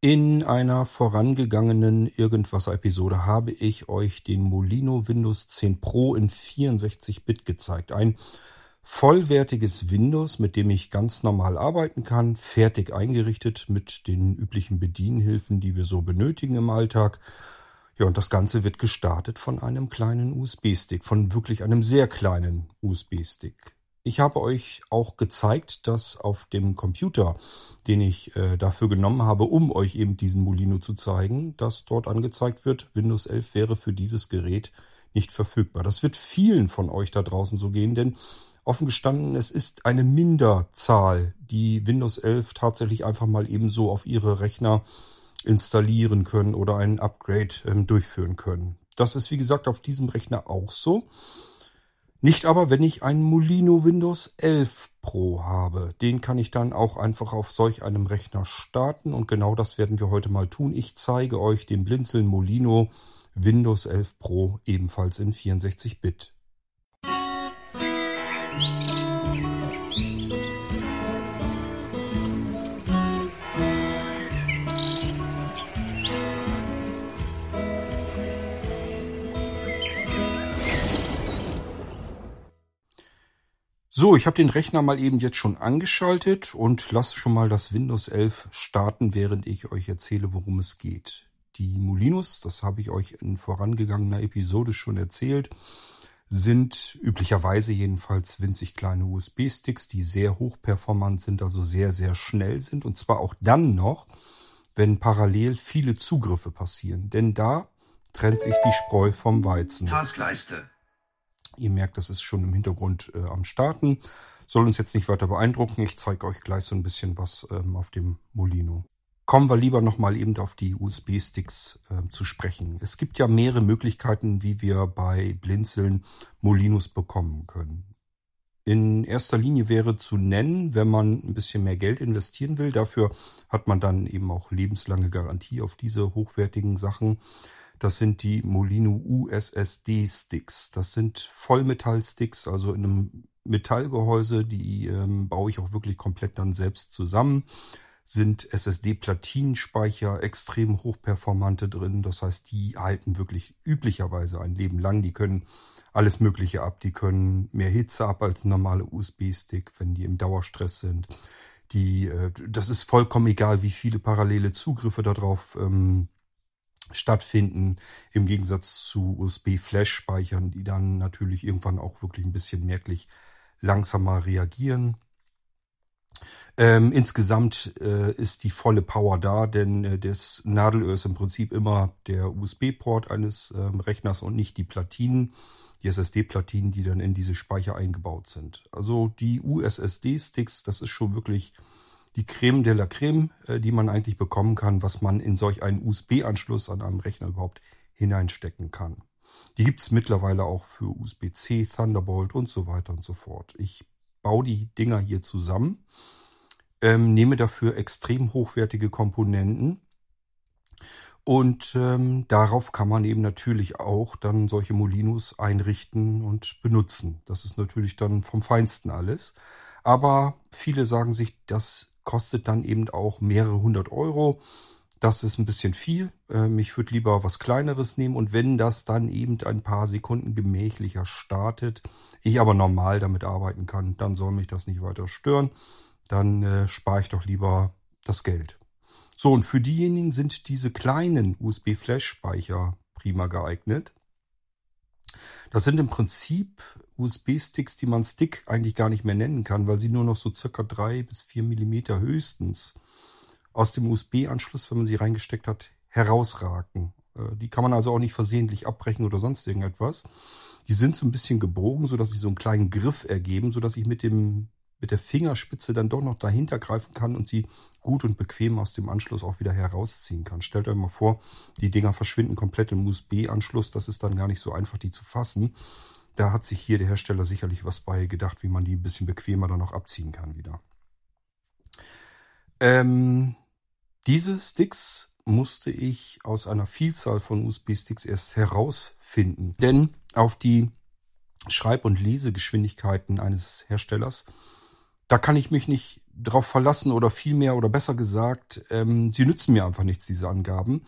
In einer vorangegangenen Irgendwas-Episode habe ich euch den Molino Windows 10 Pro in 64-Bit gezeigt. Ein vollwertiges Windows, mit dem ich ganz normal arbeiten kann, fertig eingerichtet mit den üblichen Bedienhilfen, die wir so benötigen im Alltag. Ja, und das Ganze wird gestartet von einem kleinen USB-Stick, von wirklich einem sehr kleinen USB-Stick. Ich habe euch auch gezeigt, dass auf dem Computer, den ich äh, dafür genommen habe, um euch eben diesen Molino zu zeigen, dass dort angezeigt wird, Windows 11 wäre für dieses Gerät nicht verfügbar. Das wird vielen von euch da draußen so gehen, denn offen gestanden, es ist eine Minderzahl, die Windows 11 tatsächlich einfach mal ebenso auf ihre Rechner installieren können oder ein Upgrade ähm, durchführen können. Das ist wie gesagt auf diesem Rechner auch so. Nicht aber, wenn ich einen Molino Windows 11 Pro habe. Den kann ich dann auch einfach auf solch einem Rechner starten und genau das werden wir heute mal tun. Ich zeige euch den Blinzeln Molino Windows 11 Pro ebenfalls in 64 So, ich habe den Rechner mal eben jetzt schon angeschaltet und lasse schon mal das Windows 11 starten, während ich euch erzähle, worum es geht. Die Molinos, das habe ich euch in vorangegangener Episode schon erzählt, sind üblicherweise jedenfalls winzig kleine USB-Sticks, die sehr hochperformant sind, also sehr, sehr schnell sind. Und zwar auch dann noch, wenn parallel viele Zugriffe passieren. Denn da trennt sich die Spreu vom Weizen. Taskleiste. Ihr merkt, das ist schon im Hintergrund äh, am Starten. Soll uns jetzt nicht weiter beeindrucken. Ich zeige euch gleich so ein bisschen was ähm, auf dem Molino. Kommen wir lieber nochmal eben auf die USB-Sticks äh, zu sprechen. Es gibt ja mehrere Möglichkeiten, wie wir bei Blinzeln Molinos bekommen können. In erster Linie wäre zu nennen, wenn man ein bisschen mehr Geld investieren will. Dafür hat man dann eben auch lebenslange Garantie auf diese hochwertigen Sachen. Das sind die Molino USSD Sticks. Das sind Vollmetallsticks, also in einem Metallgehäuse. Die ähm, baue ich auch wirklich komplett dann selbst zusammen. Sind SSD-Platinenspeicher, extrem hochperformante drin. Das heißt, die halten wirklich üblicherweise ein Leben lang. Die können alles Mögliche ab. Die können mehr Hitze ab als ein normaler USB-Stick, wenn die im Dauerstress sind. Die, äh, das ist vollkommen egal, wie viele parallele Zugriffe darauf ähm, stattfinden, im Gegensatz zu USB-Flash-Speichern, die dann natürlich irgendwann auch wirklich ein bisschen merklich langsamer reagieren. Ähm, insgesamt äh, ist die volle Power da, denn äh, das Nadelöhr ist im Prinzip immer der USB-Port eines ähm, Rechners und nicht die Platinen, die SSD-Platinen, die dann in diese Speicher eingebaut sind. Also die USSD-Sticks, das ist schon wirklich die Creme de la Creme, äh, die man eigentlich bekommen kann, was man in solch einen USB-Anschluss an einem Rechner überhaupt hineinstecken kann. Die gibt es mittlerweile auch für USB-C, Thunderbolt und so weiter und so fort. Ich baue die Dinger hier zusammen, ähm, nehme dafür extrem hochwertige Komponenten und ähm, darauf kann man eben natürlich auch dann solche Molinos einrichten und benutzen. Das ist natürlich dann vom Feinsten alles. Aber viele sagen sich, das kostet dann eben auch mehrere hundert Euro. Das ist ein bisschen viel. Ähm, ich würde lieber was Kleineres nehmen und wenn das dann eben ein paar Sekunden gemächlicher startet, ich aber normal damit arbeiten kann, dann soll mich das nicht weiter stören. Dann äh, spare ich doch lieber das Geld. So, und für diejenigen sind diese kleinen USB-Flash-Speicher prima geeignet. Das sind im Prinzip USB-Sticks, die man Stick eigentlich gar nicht mehr nennen kann, weil sie nur noch so circa drei bis vier Millimeter höchstens aus dem USB-Anschluss, wenn man sie reingesteckt hat, herausragen. Äh, die kann man also auch nicht versehentlich abbrechen oder sonst irgendetwas. Die sind so ein bisschen gebogen, so dass sie so einen kleinen Griff ergeben, so dass ich mit dem mit der Fingerspitze dann doch noch dahinter greifen kann und sie gut und bequem aus dem Anschluss auch wieder herausziehen kann. Stellt euch mal vor, die Dinger verschwinden komplett im USB-Anschluss. Das ist dann gar nicht so einfach, die zu fassen. Da hat sich hier der Hersteller sicherlich was bei gedacht, wie man die ein bisschen bequemer dann noch abziehen kann wieder. Ähm, diese Sticks musste ich aus einer Vielzahl von USB-Sticks erst herausfinden. Denn auf die Schreib- und Lesegeschwindigkeiten eines Herstellers da kann ich mich nicht darauf verlassen oder vielmehr oder besser gesagt, ähm, sie nützen mir einfach nichts, diese Angaben,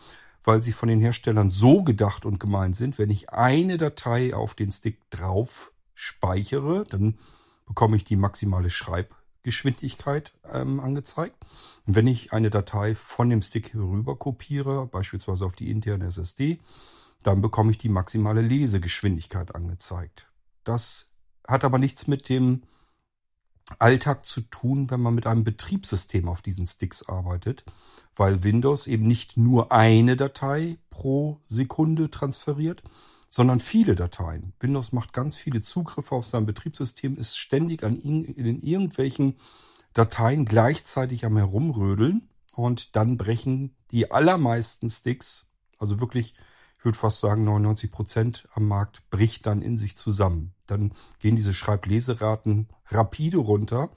weil sie von den Herstellern so gedacht und gemeint sind, wenn ich eine Datei auf den Stick drauf speichere, dann bekomme ich die maximale Schreibgeschwindigkeit ähm, angezeigt. Und wenn ich eine Datei von dem Stick herüber kopiere, beispielsweise auf die interne SSD, dann bekomme ich die maximale Lesegeschwindigkeit angezeigt. Das hat aber nichts mit dem Alltag zu tun, wenn man mit einem Betriebssystem auf diesen Sticks arbeitet, weil Windows eben nicht nur eine Datei pro Sekunde transferiert, sondern viele Dateien. Windows macht ganz viele Zugriffe auf sein Betriebssystem, ist ständig an in, in irgendwelchen Dateien gleichzeitig am Herumrödeln und dann brechen die allermeisten Sticks, also wirklich ich würde fast sagen 99 Prozent am Markt bricht dann in sich zusammen. Dann gehen diese Schreibleseraten rapide runter.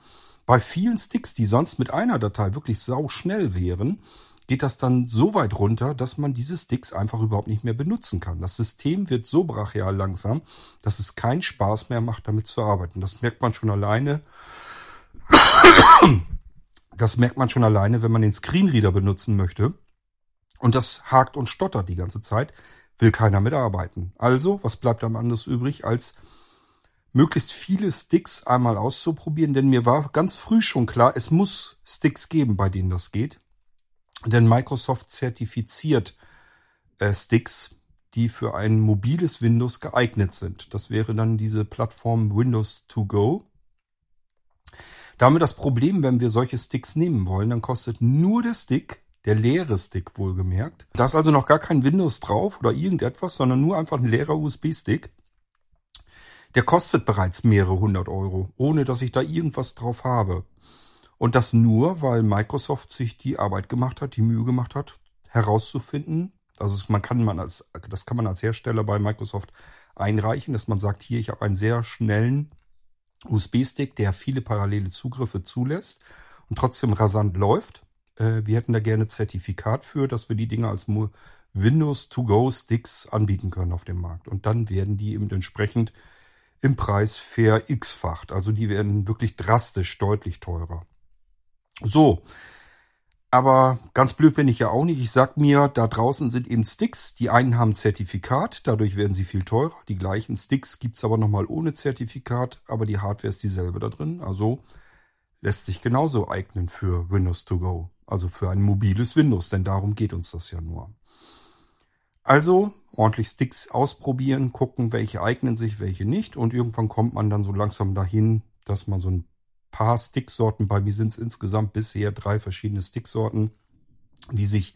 Bei vielen Sticks, die sonst mit einer Datei wirklich sau schnell wären, geht das dann so weit runter, dass man diese Sticks einfach überhaupt nicht mehr benutzen kann. Das System wird so brachial langsam, dass es keinen Spaß mehr macht, damit zu arbeiten. Das merkt man schon alleine. Das merkt man schon alleine, wenn man den Screenreader benutzen möchte und das hakt und stottert die ganze Zeit, will keiner mitarbeiten. Also, was bleibt am anderes übrig, als möglichst viele Sticks einmal auszuprobieren, denn mir war ganz früh schon klar, es muss Sticks geben, bei denen das geht. Denn Microsoft zertifiziert äh, Sticks, die für ein mobiles Windows geeignet sind. Das wäre dann diese Plattform Windows to Go. Da haben wir das Problem, wenn wir solche Sticks nehmen wollen, dann kostet nur der Stick der leere Stick wohlgemerkt. Da ist also noch gar kein Windows drauf oder irgendetwas, sondern nur einfach ein leerer USB-Stick. Der kostet bereits mehrere hundert Euro, ohne dass ich da irgendwas drauf habe. Und das nur, weil Microsoft sich die Arbeit gemacht hat, die Mühe gemacht hat, herauszufinden. Also man kann man als, das kann man als Hersteller bei Microsoft einreichen, dass man sagt, hier, ich habe einen sehr schnellen USB-Stick, der viele parallele Zugriffe zulässt und trotzdem rasant läuft. Äh, wir hätten da gerne Zertifikat für, dass wir die Dinge als Windows to Go Sticks anbieten können auf dem Markt. Und dann werden die eben entsprechend im Preis fair x-facht. Also die werden wirklich drastisch deutlich teurer. So. Aber ganz blöd bin ich ja auch nicht. Ich sag mir, da draußen sind eben Sticks. Die einen haben Zertifikat, dadurch werden sie viel teurer. Die gleichen Sticks gibt's aber nochmal ohne Zertifikat, aber die Hardware ist dieselbe da drin. Also lässt sich genauso eignen für Windows to Go. Also für ein mobiles Windows, denn darum geht uns das ja nur. Also ordentlich Sticks ausprobieren, gucken, welche eignen sich, welche nicht. Und irgendwann kommt man dann so langsam dahin, dass man so ein paar Sticksorten, bei mir sind es insgesamt bisher drei verschiedene Sticksorten, die sich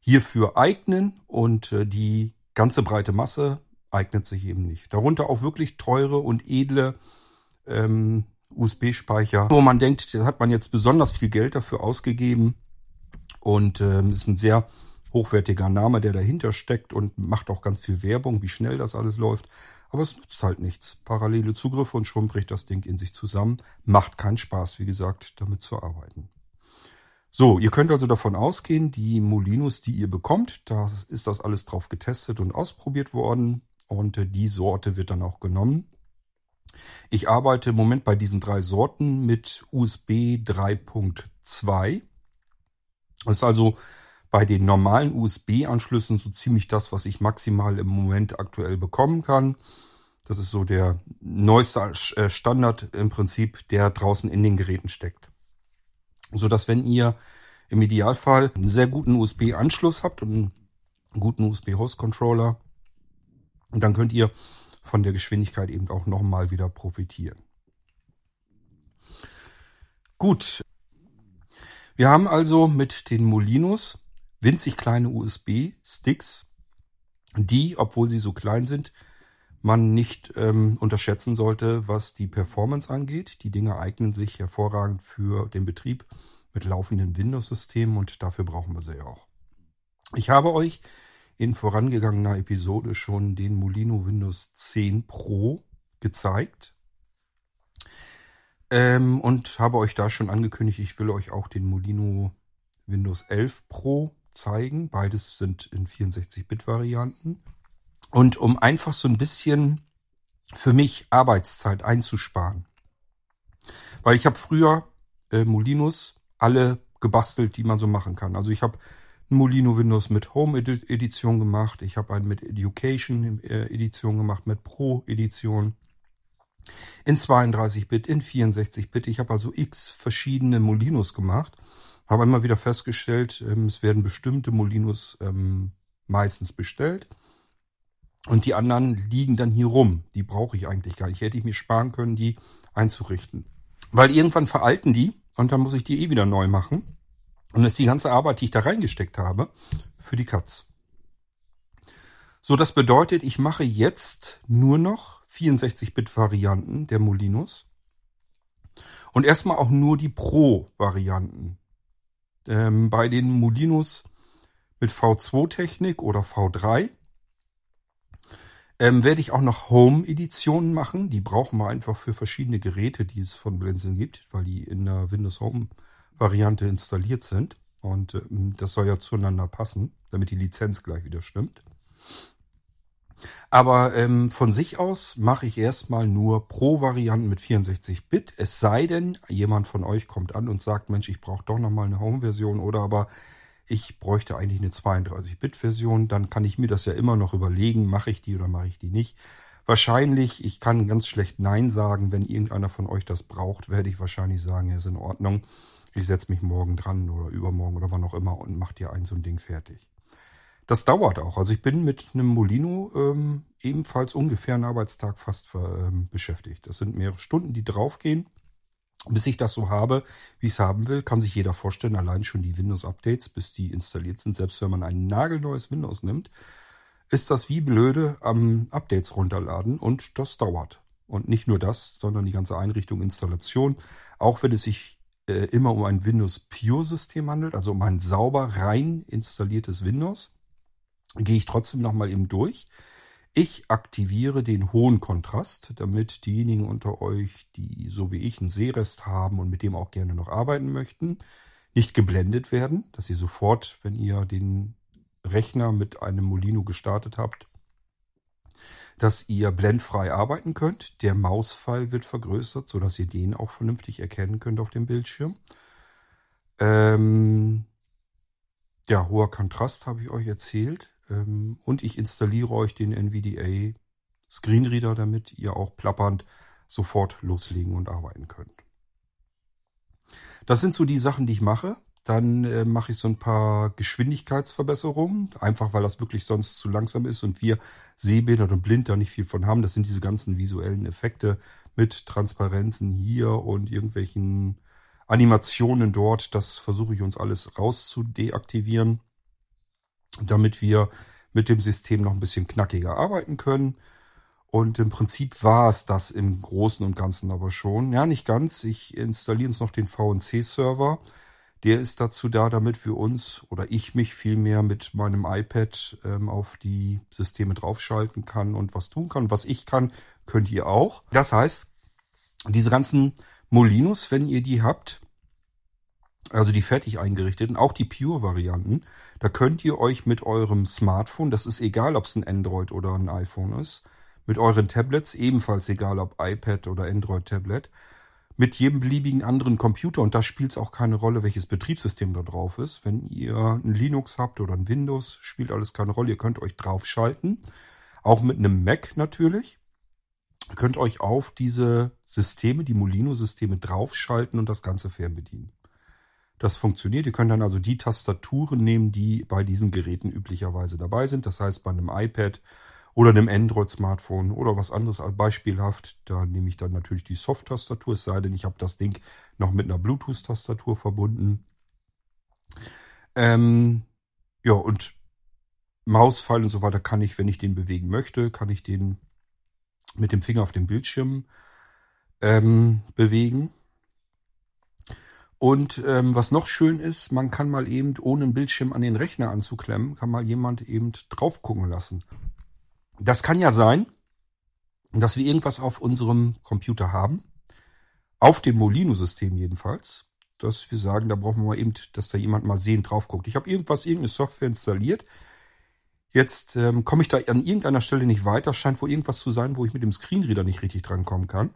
hierfür eignen und äh, die ganze breite Masse eignet sich eben nicht. Darunter auch wirklich teure und edle ähm, USB-Speicher, wo man denkt, da hat man jetzt besonders viel Geld dafür ausgegeben und ähm, ist ein sehr hochwertiger Name, der dahinter steckt und macht auch ganz viel Werbung, wie schnell das alles läuft. Aber es nutzt halt nichts. Parallele Zugriffe und schon bricht das Ding in sich zusammen. Macht keinen Spaß, wie gesagt, damit zu arbeiten. So, ihr könnt also davon ausgehen, die Molinos, die ihr bekommt, da ist das alles drauf getestet und ausprobiert worden und äh, die Sorte wird dann auch genommen. Ich arbeite im Moment bei diesen drei Sorten mit USB 3.2. Das ist also bei den normalen USB-Anschlüssen so ziemlich das, was ich maximal im Moment aktuell bekommen kann. Das ist so der neueste äh, Standard im Prinzip, der draußen in den Geräten steckt. So dass wenn ihr im Idealfall einen sehr guten USB-Anschluss habt und einen guten USB-Host-Controller, dann könnt ihr von der Geschwindigkeit eben auch nochmal wieder profitieren. Gut. Wir haben also mit den Molinos winzig kleine USB-Sticks, die, obwohl sie so klein sind, man nicht ähm, unterschätzen sollte, was die Performance angeht. Die Dinge eignen sich hervorragend für den Betrieb mit laufenden Windows-Systemen und dafür brauchen wir sie ja auch. Ich habe euch in vorangegangener Episode schon den Molino Windows 10 Pro gezeigt. Ähm, und habe euch da schon angekündigt, ich will euch auch den Molino Windows 11 Pro zeigen. Beides sind in 64-Bit-Varianten. Und um einfach so ein bisschen für mich Arbeitszeit einzusparen. Weil ich habe früher äh, Molinos, alle gebastelt, die man so machen kann. Also ich habe ein Molino Windows mit Home Edition gemacht, ich habe einen mit Education äh, Edition gemacht, mit Pro Edition in 32-Bit, in 64-Bit. Ich habe also x verschiedene Molinos gemacht. Habe immer wieder festgestellt, ähm, es werden bestimmte Molinos ähm, meistens bestellt. Und die anderen liegen dann hier rum. Die brauche ich eigentlich gar nicht. Hätte ich mir sparen können, die einzurichten. Weil irgendwann veralten die und dann muss ich die eh wieder neu machen. Und das ist die ganze Arbeit, die ich da reingesteckt habe, für die Katz. So, das bedeutet, ich mache jetzt nur noch 64-Bit-Varianten der Molinos. Und erstmal auch nur die Pro-Varianten. Ähm, bei den Molinos mit V2-Technik oder V3 ähm, werde ich auch noch Home-Editionen machen. Die brauchen wir einfach für verschiedene Geräte, die es von Blinzeln gibt, weil die in der Windows Home-Variante installiert sind. Und ähm, das soll ja zueinander passen, damit die Lizenz gleich wieder stimmt. Aber ähm, von sich aus mache ich erstmal nur Pro-Varianten mit 64-Bit. Es sei denn, jemand von euch kommt an und sagt, Mensch, ich brauche doch nochmal eine Home-Version oder aber ich bräuchte eigentlich eine 32-Bit-Version. Dann kann ich mir das ja immer noch überlegen, mache ich die oder mache ich die nicht. Wahrscheinlich, ich kann ganz schlecht Nein sagen, wenn irgendeiner von euch das braucht, werde ich wahrscheinlich sagen, ja, ist in Ordnung. Ich setze mich morgen dran oder übermorgen oder wann auch immer und mache dir ein so ein Ding fertig. Das dauert auch. Also ich bin mit einem Molino ähm, ebenfalls ungefähr einen Arbeitstag fast ähm, beschäftigt. Das sind mehrere Stunden, die draufgehen. Bis ich das so habe, wie ich es haben will, kann sich jeder vorstellen, allein schon die Windows-Updates, bis die installiert sind, selbst wenn man ein nagelneues Windows nimmt, ist das wie blöde am Updates runterladen und das dauert. Und nicht nur das, sondern die ganze Einrichtung, Installation, auch wenn es sich äh, immer um ein Windows Pure System handelt, also um ein sauber rein installiertes Windows, gehe ich trotzdem nochmal eben durch. Ich aktiviere den hohen Kontrast, damit diejenigen unter euch, die so wie ich einen Sehrest haben und mit dem auch gerne noch arbeiten möchten, nicht geblendet werden, dass ihr sofort, wenn ihr den Rechner mit einem Molino gestartet habt, dass ihr blendfrei arbeiten könnt. Der Mausfall wird vergrößert, sodass ihr den auch vernünftig erkennen könnt auf dem Bildschirm. Ähm, ja, hoher Kontrast habe ich euch erzählt. Ähm, und ich installiere euch den NVDA Screenreader, damit ihr auch plappernd sofort loslegen und arbeiten könnt. Das sind so die Sachen, die ich mache. Dann äh, mache ich so ein paar Geschwindigkeitsverbesserungen, einfach weil das wirklich sonst zu langsam ist und wir sehbehindert und blind da nicht viel von haben. Das sind diese ganzen visuellen Effekte mit Transparenzen hier und irgendwelchen Animationen dort. Das versuche ich uns alles rauszudeaktivieren damit wir mit dem System noch ein bisschen knackiger arbeiten können. Und im Prinzip war es das im Großen und Ganzen aber schon. Ja, nicht ganz. Ich installiere uns noch den VNC-Server. Der ist dazu da, damit wir uns oder ich mich vielmehr mit meinem iPad ähm, auf die Systeme draufschalten kann und was tun kann. Was ich kann, könnt ihr auch. Das heißt, diese ganzen Molinos, wenn ihr die habt, also die fertig eingerichteten, auch die Pure-Varianten, da könnt ihr euch mit eurem Smartphone, das ist egal, ob es ein Android oder ein iPhone ist, mit euren Tablets, ebenfalls egal ob iPad oder Android-Tablet, mit jedem beliebigen anderen Computer, und da spielt es auch keine Rolle, welches Betriebssystem da drauf ist. Wenn ihr ein Linux habt oder ein Windows, spielt alles keine Rolle. Ihr könnt euch draufschalten, auch mit einem Mac natürlich. Ihr könnt euch auf diese Systeme, die Molino-Systeme draufschalten und das Ganze fernbedienen. Das funktioniert. Ihr könnt dann also die Tastaturen nehmen, die bei diesen Geräten üblicherweise dabei sind. Das heißt, bei einem iPad oder einem Android-Smartphone oder was anderes beispielhaft, da nehme ich dann natürlich die Soft-Tastatur, es sei denn, ich habe das Ding noch mit einer Bluetooth-Tastatur verbunden. Ähm, ja, und Mauspfeil und so weiter kann ich, wenn ich den bewegen möchte, kann ich den mit dem Finger auf dem Bildschirm ähm, bewegen. Und ähm, was noch schön ist, man kann mal eben, ohne einen Bildschirm an den Rechner anzuklemmen, kann mal jemand eben drauf gucken lassen. Das kann ja sein, dass wir irgendwas auf unserem Computer haben, auf dem Molino-System jedenfalls, dass wir sagen, da brauchen wir mal eben, dass da jemand mal sehen drauf guckt. Ich habe irgendwas, irgendeine Software installiert. Jetzt ähm, komme ich da an irgendeiner Stelle nicht weiter, scheint wohl irgendwas zu sein, wo ich mit dem Screenreader nicht richtig drankommen kann.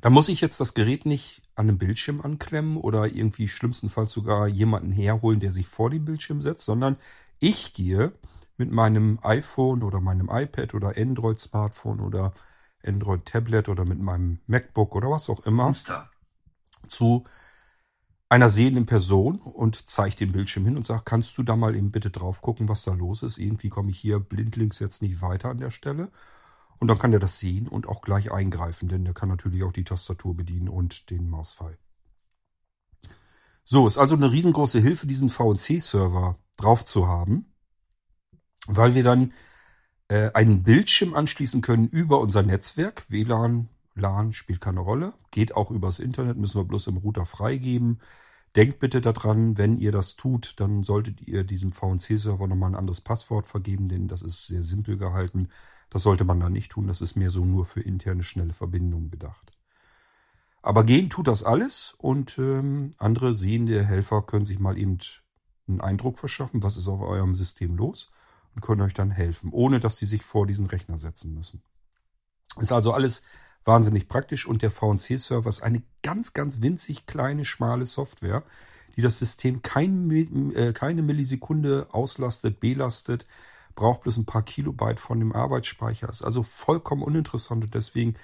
Da muss ich jetzt das Gerät nicht an einem Bildschirm anklemmen oder irgendwie schlimmstenfalls sogar jemanden herholen, der sich vor den Bildschirm setzt, sondern ich gehe mit meinem iPhone oder meinem iPad oder Android-Smartphone oder Android-Tablet oder mit meinem MacBook oder was auch immer Monster. zu einer sehenden Person und zeige den Bildschirm hin und sage, kannst du da mal eben bitte drauf gucken, was da los ist? Irgendwie komme ich hier blindlings jetzt nicht weiter an der Stelle. Und dann kann der das sehen und auch gleich eingreifen, denn der kann natürlich auch die Tastatur bedienen und den Mausfall. So, ist also eine riesengroße Hilfe, diesen VNC-Server drauf zu haben, weil wir dann äh, einen Bildschirm anschließen können über unser Netzwerk. WLAN, LAN spielt keine Rolle. Geht auch übers Internet, müssen wir bloß im Router freigeben. Denkt bitte daran, wenn ihr das tut, dann solltet ihr diesem VNC-Server nochmal ein anderes Passwort vergeben, denn das ist sehr simpel gehalten. Das sollte man da nicht tun. Das ist mehr so nur für interne schnelle Verbindungen gedacht. Aber gehen tut das alles und ähm, andere sehende Helfer können sich mal eben einen Eindruck verschaffen, was ist auf eurem System los und können euch dann helfen, ohne dass sie sich vor diesen Rechner setzen müssen. Ist also alles wahnsinnig praktisch und der VNC-Server ist eine ganz, ganz winzig kleine, schmale Software, die das System kein, äh, keine Millisekunde auslastet, belastet, braucht bloß ein paar Kilobyte von dem Arbeitsspeicher, ist also vollkommen uninteressant und deswegen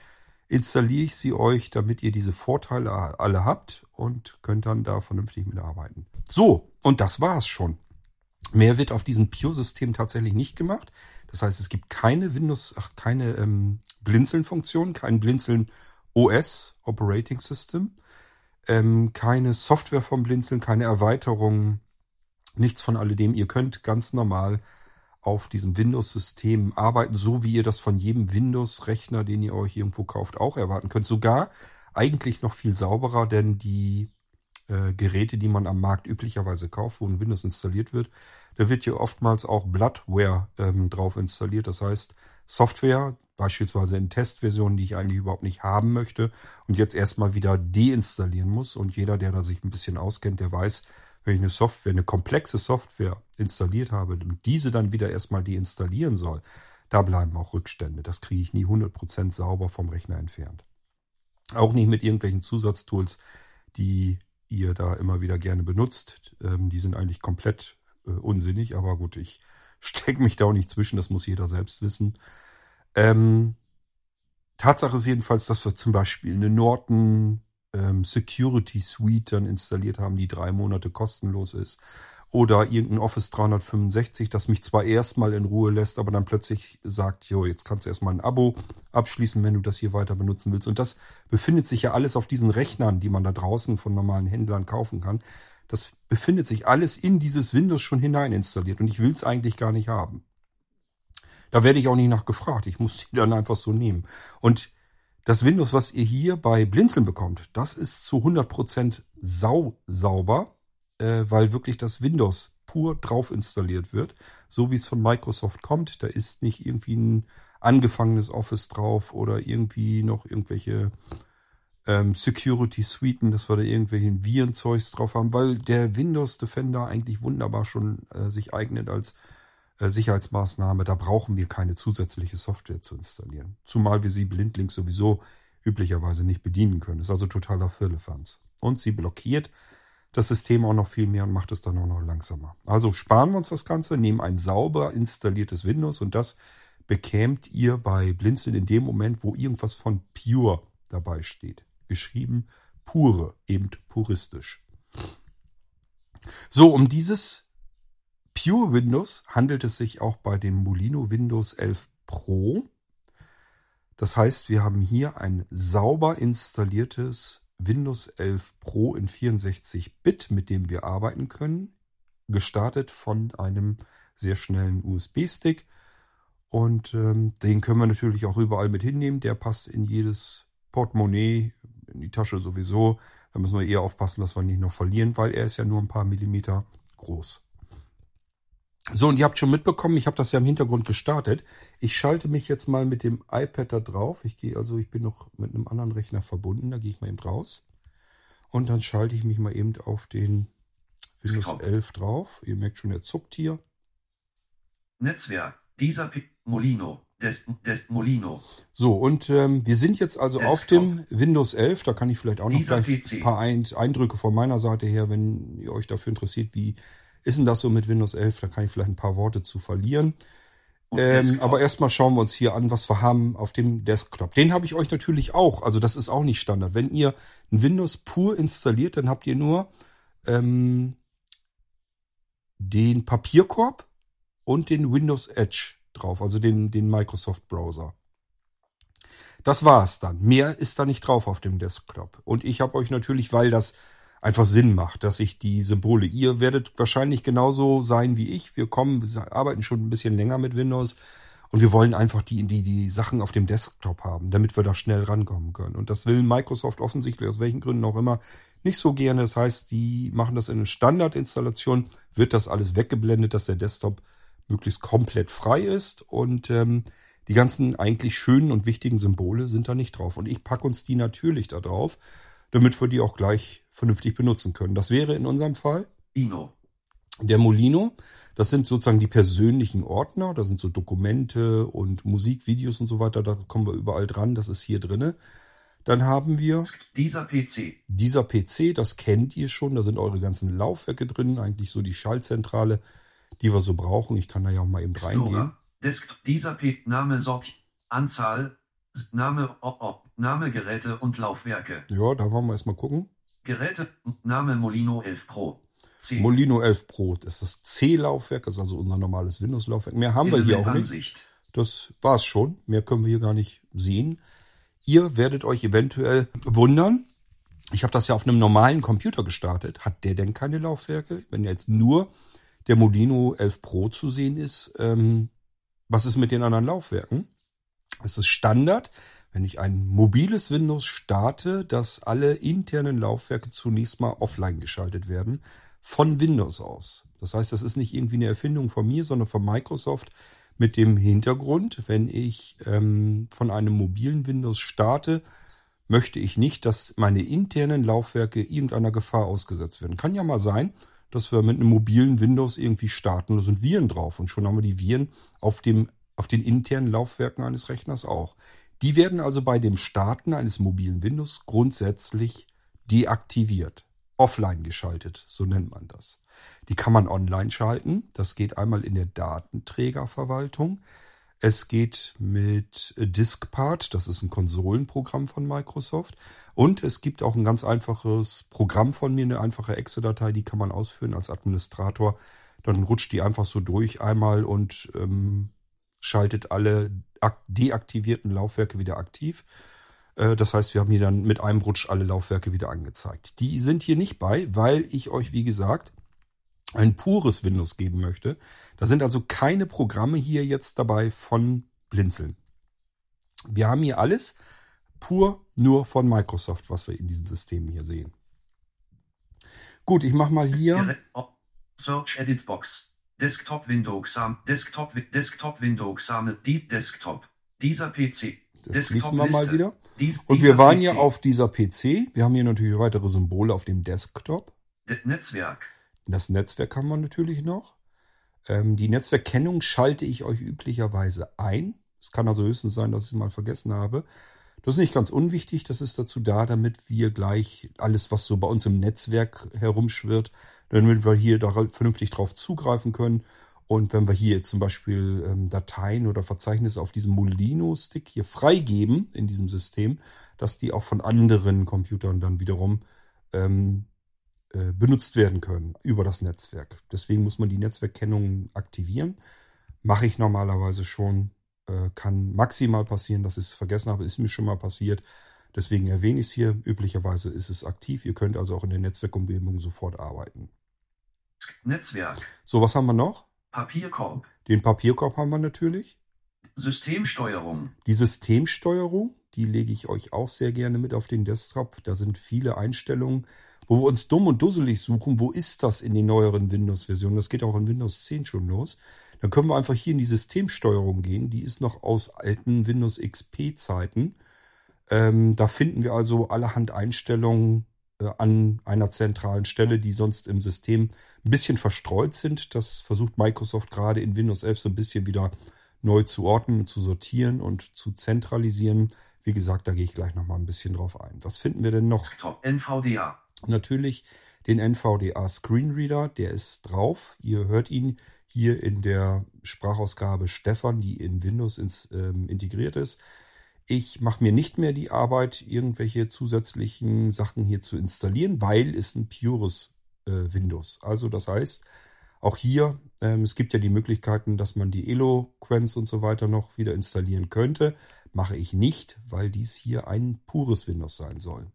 installiere ich sie euch, damit ihr diese Vorteile alle habt und könnt dann da vernünftig mitarbeiten. So, und das war's schon. Mehr wird auf diesem Pure-System tatsächlich nicht gemacht. Das heißt, es gibt keine Windows, ach, keine ähm, Blinzeln-Funktion, kein Blinzeln OS, Operating System, ähm, keine Software vom Blinzeln, keine Erweiterungen, nichts von alledem. Ihr könnt ganz normal auf diesem Windows-System arbeiten, so wie ihr das von jedem Windows-Rechner, den ihr euch irgendwo kauft, auch erwarten könnt. Sogar eigentlich noch viel sauberer, denn die äh, Geräte, die man am Markt üblicherweise kauft, wo ein Windows installiert wird, da wird hier oftmals auch Bloodware ähm, drauf installiert. Das heißt, Software, beispielsweise in Testversionen, die ich eigentlich überhaupt nicht haben möchte und jetzt erstmal wieder deinstallieren muss. Und jeder, der da sich ein bisschen auskennt, der weiß, wenn ich eine Software, eine komplexe Software installiert habe und diese dann wieder erstmal deinstallieren soll, da bleiben auch Rückstände. Das kriege ich nie 100% sauber vom Rechner entfernt. Auch nicht mit irgendwelchen Zusatztools, die ihr da immer wieder gerne benutzt. Ähm, die sind eigentlich komplett äh, unsinnig, aber gut, ich stecke mich da auch nicht zwischen, das muss jeder selbst wissen. Ähm, Tatsache ist jedenfalls, dass wir zum Beispiel eine Norton ähm, Security Suite dann installiert haben, die drei Monate kostenlos ist. Oder irgendein Office 365, das mich zwar erstmal in Ruhe lässt, aber dann plötzlich sagt, jo, jetzt kannst du erstmal ein Abo abschließen, wenn du das hier weiter benutzen willst. Und das befindet sich ja alles auf diesen Rechnern, die man da draußen von normalen Händlern kaufen kann. Das befindet sich alles in dieses Windows schon hinein installiert und ich will es eigentlich gar nicht haben. Da werde ich auch nicht nach gefragt. Ich muss die dann einfach so nehmen. Und das Windows, was ihr hier bei Blinzeln bekommt, das ist zu 100% sau sauber, äh, weil wirklich das Windows pur drauf installiert wird, so wie es von Microsoft kommt. Da ist nicht irgendwie ein angefangenes Office drauf oder irgendwie noch irgendwelche ähm, Security Suiten, dass wir da irgendwelchen Virenzeugs drauf haben, weil der Windows Defender eigentlich wunderbar schon äh, sich eignet als äh, Sicherheitsmaßnahme, da brauchen wir keine zusätzliche Software zu installieren. Zumal wir sie blindlings sowieso üblicherweise nicht bedienen können. Ist also totaler Firlefanz. Und sie blockiert das System auch noch viel mehr und macht es dann auch noch langsamer. Also sparen wir uns das Ganze, nehmen ein sauber installiertes Windows und das bekämt ihr bei Blinzeln in dem Moment, wo irgendwas von Pure dabei steht. Geschrieben pure, eben puristisch. So, um dieses Pure Windows handelt es sich auch bei dem Molino Windows 11 Pro. Das heißt, wir haben hier ein sauber installiertes Windows 11 Pro in 64-Bit, mit dem wir arbeiten können. Gestartet von einem sehr schnellen USB-Stick. Und ähm, den können wir natürlich auch überall mit hinnehmen. Der passt in jedes Portemonnaie, in die Tasche sowieso. Da müssen wir eher aufpassen, dass wir ihn nicht noch verlieren, weil er ist ja nur ein paar Millimeter groß. So, und ihr habt schon mitbekommen, ich habe das ja im Hintergrund gestartet. Ich schalte mich jetzt mal mit dem iPad da drauf. Ich gehe also, ich bin noch mit einem anderen Rechner verbunden, da gehe ich mal eben raus. Und dann schalte ich mich mal eben auf den Windows 11 drauf. Ihr merkt schon, er zuckt hier. Netzwerk, dieser P Molino, Des, Des Molino. So, und ähm, wir sind jetzt also Desktop. auf dem Windows 11. Da kann ich vielleicht auch noch Dieser gleich PC. ein paar Ein Eindrücke von meiner Seite her, wenn ihr euch dafür interessiert, wie ist denn das so mit Windows 11? Da kann ich vielleicht ein paar Worte zu verlieren. Ähm, aber erstmal schauen wir uns hier an, was wir haben auf dem Desktop. Den habe ich euch natürlich auch. Also das ist auch nicht Standard. Wenn ihr ein Windows pur installiert, dann habt ihr nur ähm, den Papierkorb und den Windows Edge drauf, also den, den Microsoft Browser. Das war's dann. Mehr ist da nicht drauf auf dem Desktop. Und ich habe euch natürlich, weil das einfach Sinn macht, dass ich die Symbole, ihr werdet wahrscheinlich genauso sein wie ich. Wir kommen, wir arbeiten schon ein bisschen länger mit Windows und wir wollen einfach die, die, die Sachen auf dem Desktop haben, damit wir da schnell rankommen können. Und das will Microsoft offensichtlich aus welchen Gründen auch immer nicht so gerne. Das heißt, die machen das in einer Standardinstallation, wird das alles weggeblendet, dass der Desktop möglichst komplett frei ist und ähm, die ganzen eigentlich schönen und wichtigen Symbole sind da nicht drauf. Und ich packe uns die natürlich da drauf, damit wir die auch gleich vernünftig benutzen können. Das wäre in unserem Fall Ino. der Molino. Das sind sozusagen die persönlichen Ordner. Da sind so Dokumente und Musikvideos und so weiter. Da kommen wir überall dran. Das ist hier drinne. Dann haben wir Dieser PC. dieser PC, das kennt ihr schon. Da sind eure ganzen Laufwerke drin. Eigentlich so die Schaltzentrale, die wir so brauchen. Ich kann da ja auch mal eben reingehen. Explorer. Desk. Dieser P. Name Sort. Anzahl. Name. O, o, Name Geräte und Laufwerke. Ja, da wollen wir erstmal gucken. Geräte. Name Molino 11 Pro. C. Molino 11 Pro, das ist das C-Laufwerk, das ist also unser normales Windows-Laufwerk. Mehr haben wir hier auch nicht. Elementansicht. Das war's schon. Mehr können wir hier gar nicht sehen. Ihr werdet euch eventuell wundern. Ich habe das ja auf einem normalen Computer gestartet. Hat der denn keine Laufwerke? Wenn jetzt nur der Molino 11 Pro zu sehen ist, ähm, was ist mit den anderen Laufwerken? Es ist Standard, wenn ich ein mobiles Windows starte, dass alle internen Laufwerke zunächst mal offline geschaltet werden von Windows aus. Das heißt, das ist nicht irgendwie eine Erfindung von mir, sondern von Microsoft mit dem Hintergrund, wenn ich ähm, von einem mobilen Windows starte, möchte ich nicht, dass meine internen Laufwerke irgendeiner Gefahr ausgesetzt werden. Kann ja mal sein, dass wir mit einem mobilen Windows irgendwie starten, da sind Viren drauf und schon haben wir die Viren auf dem auf den internen Laufwerken eines Rechners auch. Die werden also bei dem Starten eines mobilen Windows grundsätzlich deaktiviert, offline geschaltet, so nennt man das. Die kann man online schalten. Das geht einmal in der Datenträgerverwaltung. Es geht mit Diskpart, das ist ein Konsolenprogramm von Microsoft. Und es gibt auch ein ganz einfaches Programm von mir, eine einfache Exe-Datei, die kann man ausführen als Administrator. Dann rutscht die einfach so durch einmal und ähm, schaltet alle ak- deaktivierten Laufwerke wieder aktiv. Äh, Das heißt, wir haben hier dann mit einem Rutsch alle Laufwerke wieder angezeigt. Die sind hier nicht bei, weil ich euch, wie gesagt, ein pures Windows geben möchte. Da sind also keine Programme hier jetzt dabei von Blinzeln. Wir haben hier alles pur nur von Microsoft, was wir in diesen Systemen hier sehen. Gut, ich mache mal hier. Gerä- o, Search Edit Box. Desktop Window Exam. Desktop, Desktop Window Exam. Die Desktop. Dieser PC. Das schließen wir mal wieder. Dies, Und wir waren PC. ja auf dieser PC. Wir haben hier natürlich weitere Symbole auf dem Desktop. De- Netzwerk. Das Netzwerk haben wir natürlich noch. Ähm, die Netzwerkkennung schalte ich euch üblicherweise ein. Es kann also höchstens sein, dass ich es mal vergessen habe. Das ist nicht ganz unwichtig. Das ist dazu da, damit wir gleich alles, was so bei uns im Netzwerk herumschwirrt, damit wir hier da vernünftig drauf zugreifen können. Und wenn wir hier zum Beispiel ähm, Dateien oder Verzeichnisse auf diesem Molino-Stick hier freigeben in diesem System, dass die auch von anderen Computern dann wiederum ähm, äh, benutzt werden können über das Netzwerk. Deswegen muss man die Netzwerkkennung aktivieren. Mache ich normalerweise schon. Äh, kann maximal passieren, dass ich es vergessen habe. Ist mir schon mal passiert. Deswegen erwähne ich es hier. Üblicherweise ist es aktiv. Ihr könnt also auch in der Netzwerkumgebung sofort arbeiten. Netzwerk. So, was haben wir noch? Papierkorb. Den Papierkorb haben wir natürlich. Systemsteuerung. Die Systemsteuerung, die lege ich euch auch sehr gerne mit auf den Desktop. Da sind viele Einstellungen, wo wir uns dumm und dusselig suchen. Wo ist das in den neueren Windows-Versionen? Das geht auch in Windows 10 schon los. Dann können wir einfach hier in die Systemsteuerung gehen. Die ist noch aus alten Windows XP-Zeiten. Ähm, da finden wir also allerhand Einstellungen äh, an einer zentralen Stelle, die sonst im System ein bisschen verstreut sind. Das versucht Microsoft gerade in Windows 11 so ein bisschen wieder neu zu ordnen, zu sortieren und zu zentralisieren. Wie gesagt, da gehe ich gleich nochmal ein bisschen drauf ein. Was finden wir denn noch? NVDA. Natürlich den NVDA Screenreader, der ist drauf. Ihr hört ihn hier in der Sprachausgabe Stefan, die in Windows ins, ähm, integriert ist. Ich mache mir nicht mehr die Arbeit, irgendwelche zusätzlichen Sachen hier zu installieren, weil es ein pures äh, Windows. Also das heißt, auch hier, ähm, es gibt ja die Möglichkeiten, dass man die Eloquence und so weiter noch wieder installieren könnte. Mache ich nicht, weil dies hier ein pures Windows sein soll.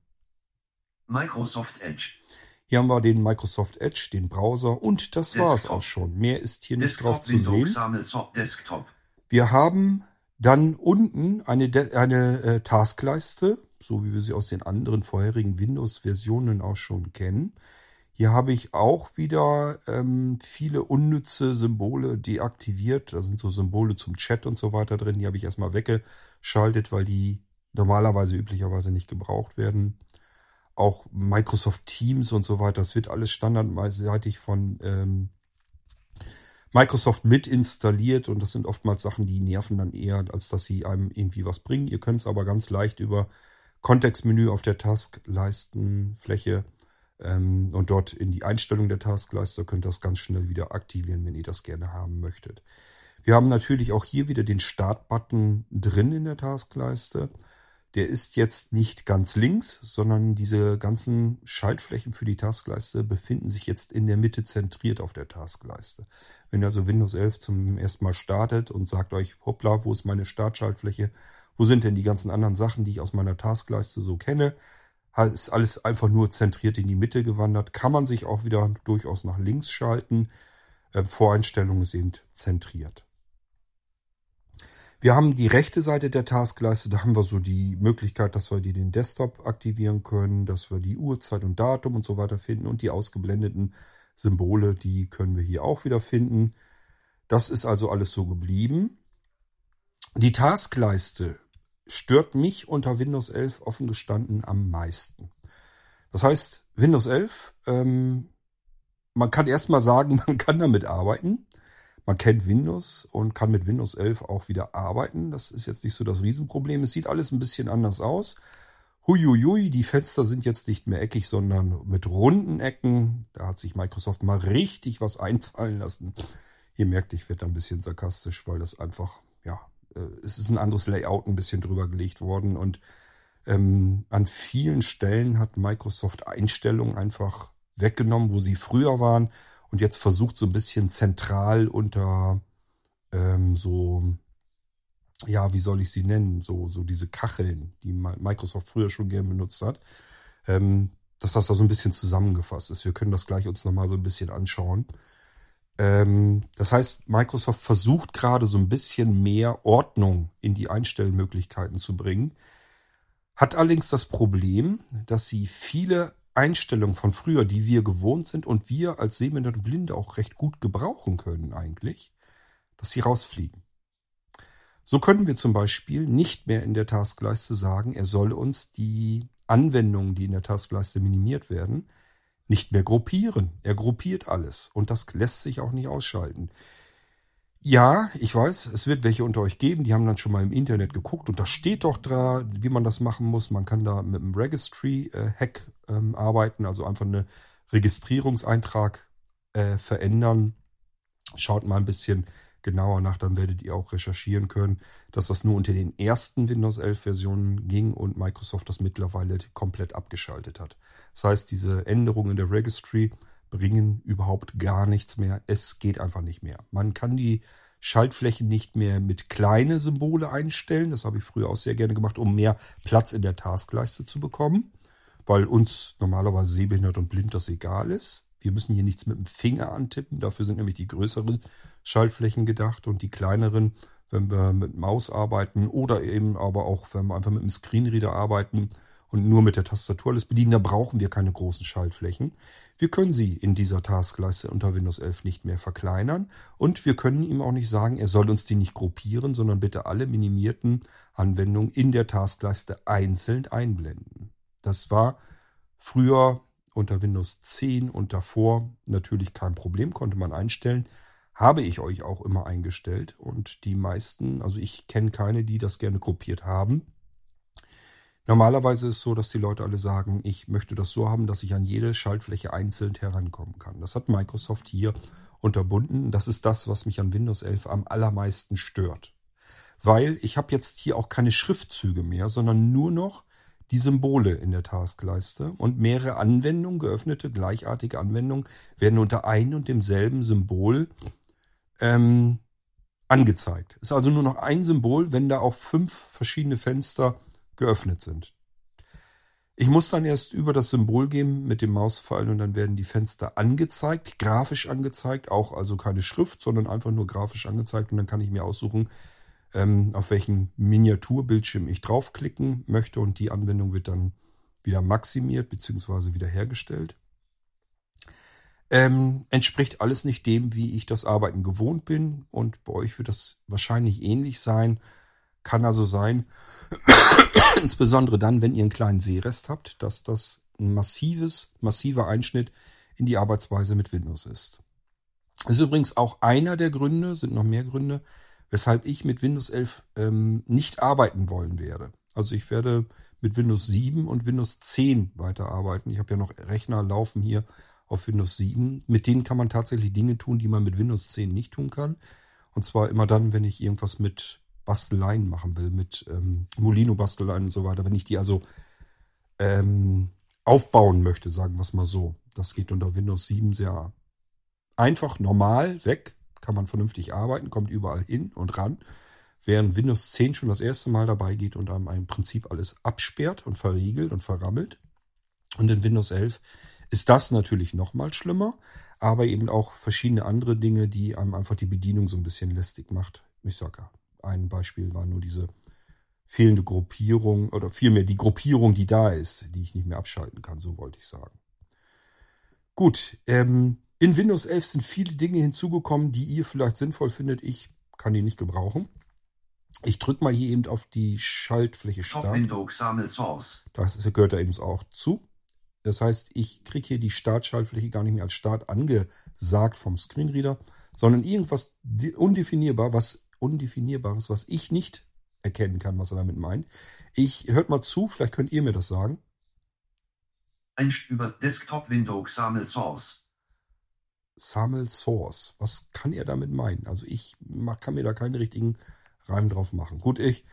Microsoft Edge. Hier haben wir den Microsoft Edge, den Browser und das war es auch schon. Mehr ist hier nicht Desktop drauf zu sehen. Wir haben dann unten eine, De eine äh, Taskleiste, so wie wir sie aus den anderen vorherigen Windows-Versionen auch schon kennen. Hier habe ich auch wieder ähm, viele unnütze Symbole deaktiviert. Da sind so Symbole zum Chat und so weiter drin. Die habe ich erstmal weggeschaltet, weil die normalerweise üblicherweise nicht gebraucht werden. Auch Microsoft Teams und so weiter, das wird alles standardseitig von ähm, Microsoft mit installiert und das sind oftmals Sachen, die nerven dann eher, als dass sie einem irgendwie was bringen. Ihr könnt es aber ganz leicht über Kontextmenü auf der Taskleistenfläche und dort in die Einstellung der Taskleiste könnt ihr das ganz schnell wieder aktivieren, wenn ihr das gerne haben möchtet. Wir haben natürlich auch hier wieder den Start-Button drin in der Taskleiste. Der ist jetzt nicht ganz links, sondern diese ganzen Schaltflächen für die Taskleiste befinden sich jetzt in der Mitte zentriert auf der Taskleiste. Wenn ihr also Windows 11 zum ersten Mal startet und sagt euch, hoppla, wo ist meine Startschaltfläche? Wo sind denn die ganzen anderen Sachen, die ich aus meiner Taskleiste so kenne? Ist alles einfach nur zentriert in die Mitte gewandert. Kann man sich auch wieder durchaus nach links schalten. Äh, Voreinstellung ist eben zentriert. Wir haben die rechte Seite der Taskleiste, da haben wir so die Möglichkeit, dass wir die den Desktop aktivieren können, dass wir die Uhrzeit und Datum und so weiter finden und die ausgeblendeten Symbole, die können wir hier auch wieder finden. Das ist also alles so geblieben. Die Taskleiste stört mich unter Windows 11 offen gestanden am meisten. Das heißt, Windows 11, ähm, man kann erstmal sagen, man kann damit arbeiten. Man kennt Windows und kann mit Windows 11 auch wieder arbeiten. Das ist jetzt nicht so das Riesenproblem. Es sieht alles ein bisschen anders aus. Huiuiui, die Fenster sind jetzt nicht mehr eckig, sondern mit runden Ecken. Da hat sich Microsoft mal richtig was einfallen lassen. Ihr merkt, ich werde da ein bisschen sarkastisch, weil das einfach, ja, es ist ein anderes Layout ein bisschen drüber gelegt worden und ähm, an vielen Stellen hat Microsoft Einstellungen einfach weggenommen, wo sie früher waren und jetzt versucht so ein bisschen zentral unter ähm, so, ja, wie soll ich sie nennen, so, so diese Kacheln, die Microsoft früher schon gern benutzt hat, ähm, dass das da so ein bisschen zusammengefasst ist. Wir können das gleich uns nochmal so ein bisschen anschauen. Ähm, das heißt, Microsoft versucht gerade so ein bisschen mehr Ordnung in die Einstellmöglichkeiten zu bringen, hat allerdings das Problem, dass sie viele Einstellungen von früher, die wir gewohnt sind und wir als Sehbehinderte und Blinde auch recht gut gebrauchen können eigentlich, dass sie rausfliegen. So können wir zum Beispiel nicht mehr in der Taskleiste sagen, er soll uns die Anwendungen, die in der Taskleiste minimiert werden, nicht mehr gruppieren. Er gruppiert alles und das lässt sich auch nicht ausschalten. Ja, ich weiß, es wird welche unter euch geben, die haben dann schon mal im Internet geguckt und da steht doch da, wie man das machen muss. Man kann da mit einem Registry-Hack ähm, arbeiten, also einfach eine Registrierungseintrag äh, verändern. Schaut mal ein bisschen genauer nach, dann werdet ihr auch recherchieren können, dass das nur unter den ersten Windows 11 Versionen ging und Microsoft das mittlerweile komplett abgeschaltet hat. Das heißt, diese Änderungen in der Registry bringen überhaupt gar nichts mehr. Es geht einfach nicht mehr. Man kann die Schaltflächen nicht mehr mit kleine Symbole einstellen. Das habe ich früher auch sehr gerne gemacht, um mehr Platz in der Taskleiste zu bekommen, weil uns normalerweise sehbehindert und blind das egal ist. Wir müssen hier nichts mit dem Finger antippen. Dafür sind nämlich die größeren Schaltflächen gedacht und die kleineren, wenn wir mit Maus arbeiten oder eben aber auch, wenn wir einfach mit dem Screenreader arbeiten, und nur mit der Tastatur alles bedienen. Da brauchen wir keine großen Schaltflächen. Wir können sie in dieser Taskleiste unter Windows 11 nicht mehr verkleinern und wir können ihm auch nicht sagen, er soll uns die nicht gruppieren, sondern bitte alle minimierten Anwendungen in der Taskleiste einzeln einblenden. Das war früher unter Windows 10 und davor natürlich kein Problem, konnte man einstellen, habe ich euch auch immer eingestellt. Und die meisten, also ich kenne keine, die das gerne gruppiert haben. Normalerweise ist es so, dass die Leute alle sagen, ich möchte das so haben, dass ich an jede Schaltfläche einzeln herankommen kann. Das hat Microsoft hier unterbunden. Das ist das, was mich an Windows 11 am allermeisten stört. Weil ich habe jetzt hier auch keine Schriftzüge mehr, sondern nur noch die Symbole in der Taskleiste und mehrere Anwendungen, geöffnete, gleichartige Anwendungen, werden unter ein und demselben Symbol ähm, angezeigt. Ist also nur noch ein Symbol, wenn da auch fünf verschiedene Fenster geöffnet sind. Ich muss dann erst über das Symbol gehen mit dem Mausfall und dann werden die Fenster angezeigt, grafisch angezeigt, auch also keine Schrift, sondern einfach nur grafisch angezeigt und dann kann ich mir aussuchen, ähm, auf welchen Miniaturbildschirm ich draufklicken möchte und die Anwendung wird dann wieder maximiert bzw. wiederhergestellt. Ähm, entspricht alles nicht dem, wie ich das Arbeiten gewohnt bin und bei euch wird das wahrscheinlich ähnlich sein. Kann also sein, insbesondere dann, wenn ihr einen kleinen Sehrest habt, dass das ein massives, massiver Einschnitt in die Arbeitsweise mit Windows ist. Das ist übrigens auch einer der Gründe, sind noch mehr Gründe, weshalb ich mit Windows 11 ähm, nicht arbeiten wollen werde. Also ich werde mit Windows 7 und Windows 10 weiterarbeiten. Ich habe ja noch Rechner laufen hier auf Windows 7. Mit denen kann man tatsächlich Dinge tun, die man mit Windows 10 nicht tun kann. Und zwar immer dann, wenn ich irgendwas mit Basteleien machen will, mit ähm, Molino-Basteleien und so weiter. Wenn ich die also ähm, aufbauen möchte, sagen wir es mal so. Das geht unter Windows 7 sehr einfach, normal, weg kann man vernünftig arbeiten, kommt überall hin und ran. Während Windows 10 schon das erste Mal dabei geht und einem im Prinzip alles absperrt und verriegelt und verrammelt. Und in Windows 11 ist das natürlich nochmal schlimmer, aber eben auch verschiedene andere Dinge, die einem einfach die Bedienung so ein bisschen lästig macht. Ich sage ja, ein Beispiel war nur diese fehlende Gruppierung oder vielmehr die Gruppierung, die da ist, die ich nicht mehr abschalten kann, so wollte ich sagen. Gut, ähm, in Windows 11 sind viele Dinge hinzugekommen, die ihr vielleicht sinnvoll findet. Ich kann die nicht gebrauchen. Ich drücke mal hier eben auf die Schaltfläche Start. Das gehört da eben auch zu. Das heißt, ich kriege hier die Startschaltfläche gar nicht mehr als Start angesagt vom Screenreader, sondern irgendwas undefinierbar, was undefinierbares, was ich nicht erkennen kann, was er damit meint. Ich hört mal zu, vielleicht könnt ihr mir das sagen. Ein über Desktop Windows Samel Source. Samel Source. Was kann er damit meinen? Also ich mach, kann mir da keinen richtigen Reim drauf machen. Gut, ich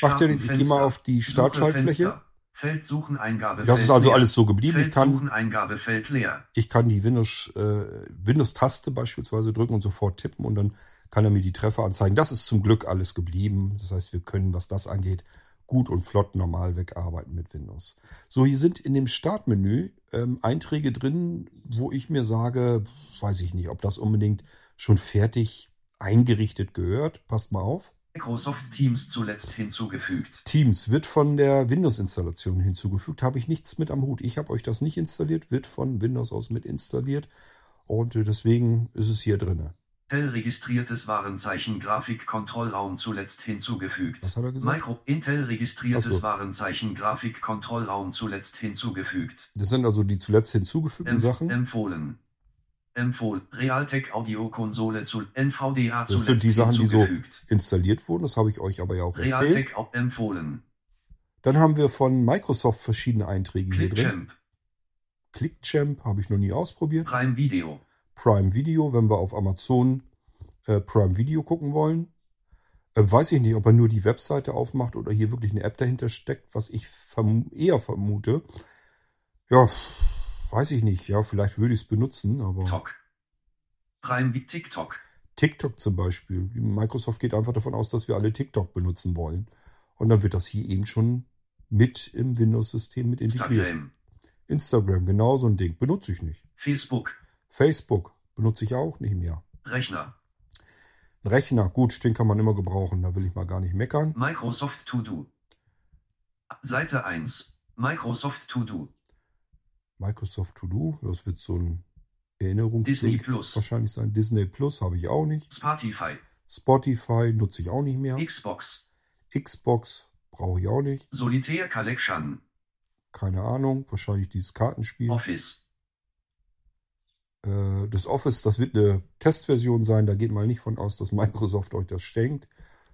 mach ja, ich gehe mal auf die Startschaltfläche. Feld suchen, Eingabe. Das ist also leer. alles so geblieben. Feld ich kann, suchen, Eingabe, Feld leer. Ich kann die Windows, äh, Windows-Taste beispielsweise drücken und sofort tippen und dann kann er mir die Treffer anzeigen. Das ist zum Glück alles geblieben. Das heißt, wir können, was das angeht, gut und flott normal wegarbeiten mit Windows. So, hier sind in dem Startmenü ähm, Einträge drin, wo ich mir sage, weiß ich nicht, ob das unbedingt schon fertig eingerichtet gehört. Passt mal auf. Microsoft Teams zuletzt hinzugefügt. Teams wird von der Windows-Installation hinzugefügt. Habe ich nichts mit am Hut. Ich habe euch das nicht installiert, wird von Windows aus mit installiert. Und äh, deswegen ist es hier drin. Intel registriertes Warenzeichen Grafikkontrollraum zuletzt hinzugefügt. Was hat er gesagt? Micro Intel registriertes so. Warenzeichen Grafikkontrollraum zuletzt hinzugefügt. Das sind also die zuletzt hinzugefügten Empf Sachen. Empfohlen. Empfohlen. Realtek Audiokonsole zu NVDA Das sind die Sachen, die so installiert wurden. Das habe ich euch aber ja auch erzählt. Realtek empfohlen. Dann haben wir von Microsoft verschiedene Einträge hier drin. ClickChamp. ClickChamp habe ich noch nie ausprobiert. Prime Video. Prime Video, wenn wir auf Amazon äh, Prime Video gucken wollen. Äh, weiß ich nicht, ob er nur die Webseite aufmacht oder hier wirklich eine App dahinter steckt, was ich verm eher vermute. Ja, weiß ich nicht. Ja, vielleicht würde ich es benutzen, aber. TikTok. Prime wie TikTok. TikTok zum Beispiel. Microsoft geht einfach davon aus, dass wir alle TikTok benutzen wollen. Und dann wird das hier eben schon mit im Windows-System mit integriert. Instagram. Instagram, genau so ein Ding. Benutze ich nicht. Facebook. Facebook benutze ich auch nicht mehr. Rechner. Ein Rechner, gut, den kann man immer gebrauchen, da will ich mal gar nicht meckern. Microsoft To Do. Seite 1. Microsoft To Do. Microsoft To Do, das wird so ein Erinnerungsding Disney Plus. wahrscheinlich sein. Disney Plus habe ich auch nicht. Spotify. Spotify nutze ich auch nicht mehr. Xbox. Xbox brauche ich auch nicht. Solitaire Collection. Keine Ahnung, wahrscheinlich dieses Kartenspiel. Office. Äh, das Office, das wird eine Testversion sein. Da geht mal nicht von aus, dass Microsoft euch das schenkt,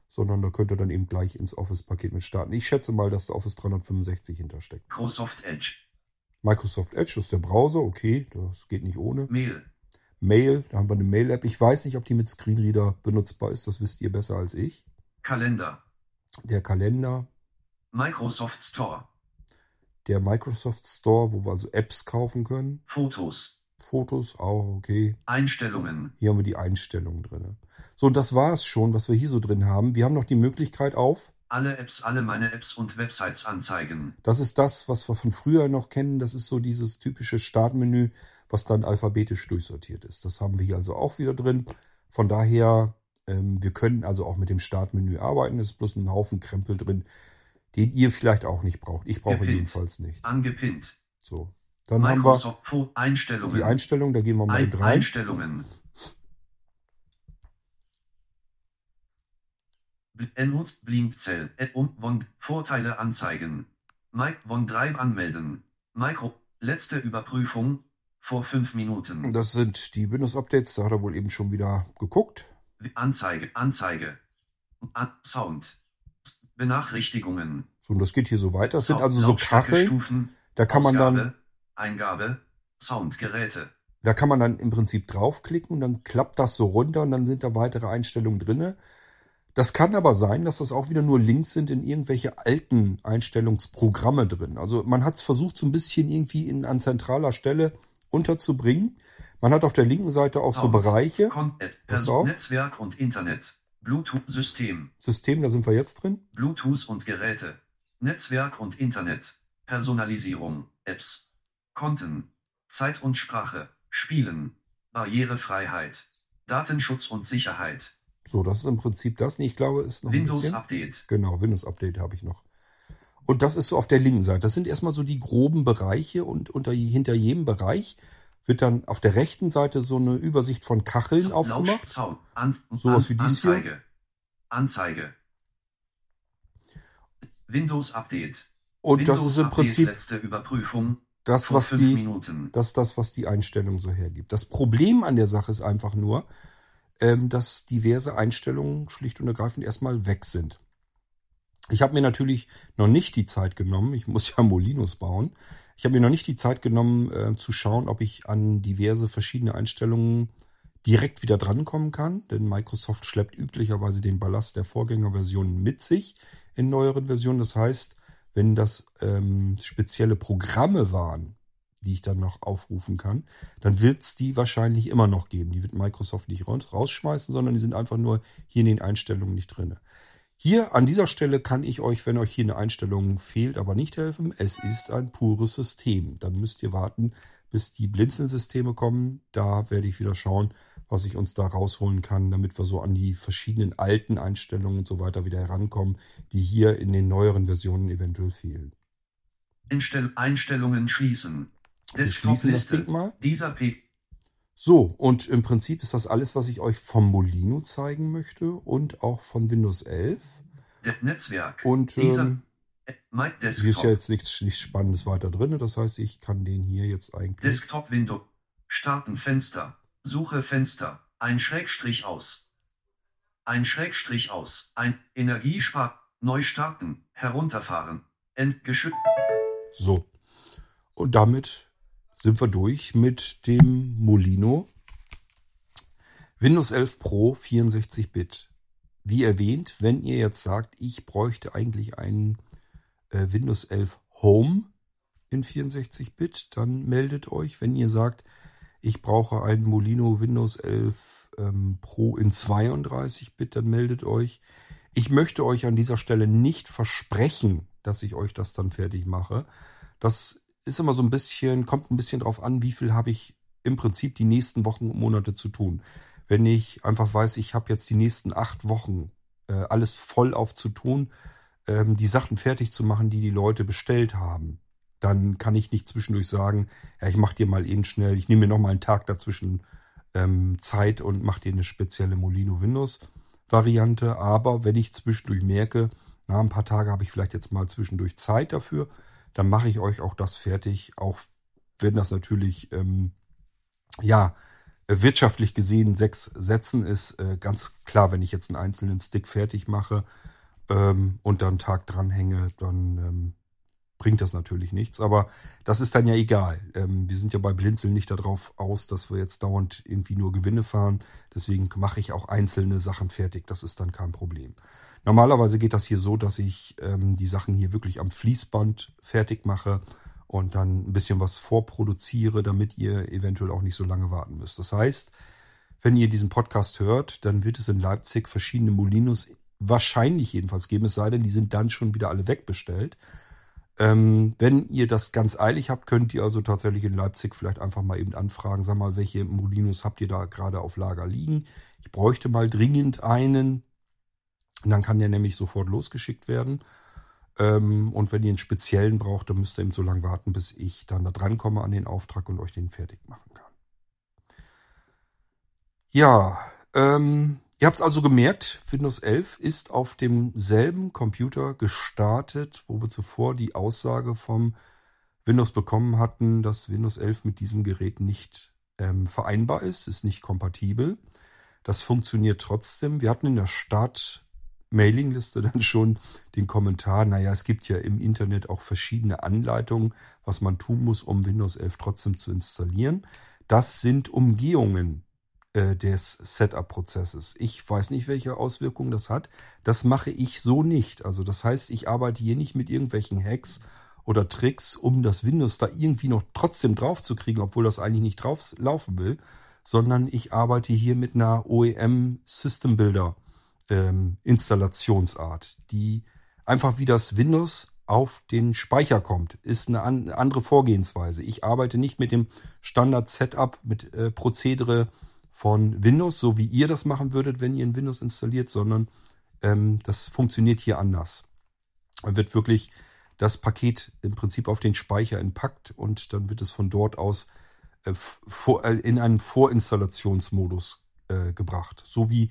sondern da könnt ihr dann eben gleich ins Office-Paket mit starten. Ich schätze mal, dass da Office 365 hintersteckt. Microsoft Edge. Microsoft Edge, das ist der Browser, okay, das geht nicht ohne. Mail. Mail, da haben wir eine Mail-App. Ich weiß nicht, ob die mit Screenreader benutzbar ist, das wisst ihr besser als ich. Kalender. Der Kalender, Microsoft Store. der Microsoft Store, wo wir also Apps kaufen können. Fotos. Fotos auch, okay. Einstellungen. Hier haben wir die Einstellungen drin. So, und das war es schon, was wir hier so drin haben. Wir haben noch die Möglichkeit auf, Alle Apps, alle meine Apps und Websites anzeigen. das ist das, was wir von früher noch kennen. Das ist so dieses typische Startmenü, was dann alphabetisch durchsortiert ist. Das haben wir hier also auch wieder drin. Von daher, ähm, wir können also auch mit dem Startmenü arbeiten. Es ist bloß ein Haufen Krempel drin, den ihr vielleicht auch nicht braucht. Ich brauche ihn Gepinnt. jedenfalls nicht. Angepinnt. So, dann haben wir Microsoft Einstellungen. die Einstellung, da gehen wir mal Ein rein. Einstellungen. Bl- Ennutzt Blindzell. Ed- Um von Vorteile anzeigen. Mike von Drive anmelden. Micro. Letzte Überprüfung. Vor fünf Minuten. Das sind die Windows-Updates, da hat er wohl eben schon wieder geguckt. Anzeige. Anzeige. An Sound. Benachrichtigungen. So, und das geht hier so weiter. Das sind also so Kacheln. Da kann man dann, Eingabe. Soundgeräte. da kann man dann im Prinzip draufklicken und dann klappt das so runter und dann sind da weitere Einstellungen drinne. Das kann aber sein, dass das auch wieder nur Links sind in irgendwelche alten Einstellungsprogramme drin. Also man hat es versucht, so ein bisschen irgendwie in, an zentraler Stelle unterzubringen. Man hat auf der linken Seite auch so Sound. Bereiche. Person. Netzwerk und Internet. Bluetooth-System. System, da sind wir jetzt drin. Bluetooth und Geräte. Netzwerk und Internet. Personalisierung. Apps. Konten. Zeit und Sprache. Spielen. Barrierefreiheit. Datenschutz und Sicherheit. So, das ist im Prinzip das. Nee, ich glaube, ist noch ein Windows bisschen. Update. Genau, Windows Update habe ich noch. Und das ist so auf der linken Seite. Das sind erstmal so die groben Bereiche und unter, hinter jedem Bereich wird dann auf der rechten Seite so eine Übersicht von Kacheln Lausch- aufgemacht. Sound. An, Sowas wie dies hier? Anzeige. Anzeige. Windows Update. Und Windows das ist im Update, Prinzip Letzte Überprüfung. Das, was die, Minuten. das, ist das, was die Einstellung so hergibt. Das Problem an der Sache ist einfach nur, ähm, dass diverse Einstellungen schlicht und ergreifend erstmal weg sind. Ich habe mir natürlich noch nicht die Zeit genommen, ich muss ja Molinos bauen, ich habe mir noch nicht die Zeit genommen äh, zu schauen, ob ich an diverse verschiedene Einstellungen direkt wieder drankommen kann, denn Microsoft schleppt üblicherweise den Ballast der Vorgängerversionen mit sich in neueren Versionen. Das heißt, wenn das ähm, spezielle Programme waren, die ich dann noch aufrufen kann, dann wird es die wahrscheinlich immer noch geben. Die wird Microsoft nicht raus- rausschmeißen, sondern die sind einfach nur hier in den Einstellungen nicht drin. Hier an dieser Stelle kann ich euch, wenn euch hier eine Einstellung fehlt, aber nicht helfen. Es ist ein pures System. Dann müsst ihr warten, bis die Blinzeln-Systeme kommen. Da werde ich wieder schauen, was ich uns da rausholen kann, damit wir so an die verschiedenen alten Einstellungen und so weiter wieder herankommen, die hier in den neueren Versionen eventuell fehlen. Einstell Einstellungen schließen. Wir schließen das. Ding mal. Dieser P So, und im Prinzip ist das alles, was ich euch vom Molino zeigen möchte und auch von Windows 11. De Netzwerk. Und ähm, äh, hier ist ja jetzt nichts, nichts Spannendes weiter drin. Das heißt, ich kann den hier jetzt eigentlich. Desktop Window. Starten Fenster. Suche Fenster. Ein Schrägstrich aus. Ein Schrägstrich aus. Ein Energiespar. Neu starten. Herunterfahren. Entgeschützt. So. Und damit sind wir durch mit dem Molino. Windows 11 Pro 64-Bit. Wie erwähnt, wenn ihr jetzt sagt, ich bräuchte eigentlich einen äh, Windows 11 Home in 64-Bit, dann meldet euch. Wenn ihr sagt, ich brauche einen Molino Windows 11 ähm, Pro in 32-Bit, dann meldet euch. Ich möchte euch an dieser Stelle nicht versprechen, dass ich euch das dann fertig mache. Das ist immer so ein bisschen, kommt ein bisschen drauf an, wie viel habe ich im Prinzip die nächsten Wochen und Monate zu tun. Wenn ich einfach weiß, ich habe jetzt die nächsten acht Wochen äh, alles voll auf zu tun, ähm, die Sachen fertig zu machen, die die Leute bestellt haben, dann kann ich nicht zwischendurch sagen, ja, ich mache dir mal eben schnell, ich nehme mir noch mal einen Tag dazwischen ähm, Zeit und mache dir eine spezielle Molino Windows Variante. Aber wenn ich zwischendurch merke, na, ein paar Tage habe ich vielleicht jetzt mal zwischendurch Zeit dafür, dann mache ich euch auch das fertig, auch wenn das natürlich ähm, ja, wirtschaftlich gesehen sechs Sätzen ist äh, ganz klar, wenn ich jetzt einen einzelnen Stick fertig mache ähm, und dann einen Tag dranhänge, dann ähm, bringt das natürlich nichts. Aber das ist dann ja egal. Ähm, wir sind ja bei Blinzeln nicht darauf aus, dass wir jetzt dauernd irgendwie nur Gewinne fahren. Deswegen mache ich auch einzelne Sachen fertig. Das ist dann kein Problem. Normalerweise geht das hier so, dass ich ähm, die Sachen hier wirklich am Fließband fertig mache und dann ein bisschen was vorproduziere, damit ihr eventuell auch nicht so lange warten müsst. Das heißt, wenn ihr diesen Podcast hört, dann wird es in Leipzig verschiedene Molinos wahrscheinlich jedenfalls geben, es sei denn, die sind dann schon wieder alle wegbestellt. Ähm, wenn ihr das ganz eilig habt, könnt ihr also tatsächlich in Leipzig vielleicht einfach mal eben anfragen, sag mal, welche Molinos habt ihr da gerade auf Lager liegen? Ich bräuchte mal dringend einen. Und dann kann der nämlich sofort losgeschickt werden. Ähm, und wenn ihr einen speziellen braucht, dann müsst ihr eben so lange warten, bis ich dann da dran komme an den Auftrag und euch den fertig machen kann. Ja, ähm, Ihr habt es also gemerkt, Windows 11 ist auf demselben Computer gestartet, wo wir zuvor die Aussage vom Windows bekommen hatten, dass Windows 11 mit diesem Gerät nicht ähm, vereinbar ist, ist nicht kompatibel. Das funktioniert trotzdem. Wir hatten in der Start-Mailing-Liste dann schon den Kommentar, naja, es gibt ja im Internet auch verschiedene Anleitungen, was man tun muss, um Windows 11 trotzdem zu installieren. Das sind Umgehungen äh, des Setup-Prozesses. Ich weiß nicht, welche Auswirkungen das hat. Das mache ich so nicht. Also das heißt, ich arbeite hier nicht mit irgendwelchen Hacks oder Tricks, um das Windows da irgendwie noch trotzdem drauf zu kriegen, obwohl das eigentlich nicht drauf laufen will, sondern ich arbeite hier mit einer OEM System Builder ähm, Installationsart, die einfach wie das Windows auf den Speicher kommt, ist eine, an, andere Vorgehensweise. Ich arbeite nicht mit dem Standard Setup, mit äh, Prozedere von Windows, so wie ihr das machen würdet, wenn ihr ein Windows installiert, sondern ähm, das funktioniert hier anders. Dann wird wirklich das Paket im Prinzip auf den Speicher entpackt und dann wird es von dort aus äh, vor, äh, in einen Vorinstallationsmodus äh, gebracht. So wie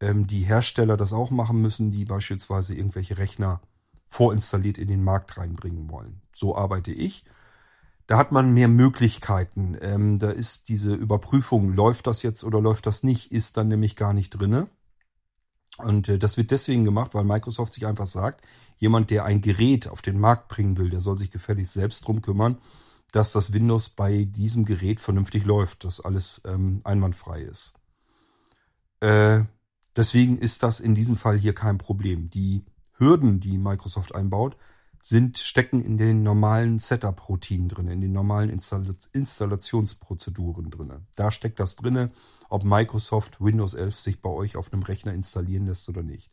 ähm, die Hersteller das auch machen müssen, die beispielsweise irgendwelche Rechner vorinstalliert in den Markt reinbringen wollen. So arbeite ich. Da hat man mehr Möglichkeiten. Ähm, da ist diese Überprüfung, läuft das jetzt oder läuft das nicht, ist dann nämlich gar nicht drinne. Und äh, das wird deswegen gemacht, weil Microsoft sich einfach sagt, jemand, der ein Gerät auf den Markt bringen will, der soll sich gefälligst selbst drum kümmern, dass das Windows bei diesem Gerät vernünftig läuft, dass alles ähm, einwandfrei ist. Äh, deswegen ist das in diesem Fall hier kein Problem. Die Hürden, die Microsoft einbaut, sind, stecken in den normalen Setup-Routinen drin, in den normalen Install Installationsprozeduren drin. Da steckt das drin, ob Microsoft Windows 11 sich bei euch auf einem Rechner installieren lässt oder nicht.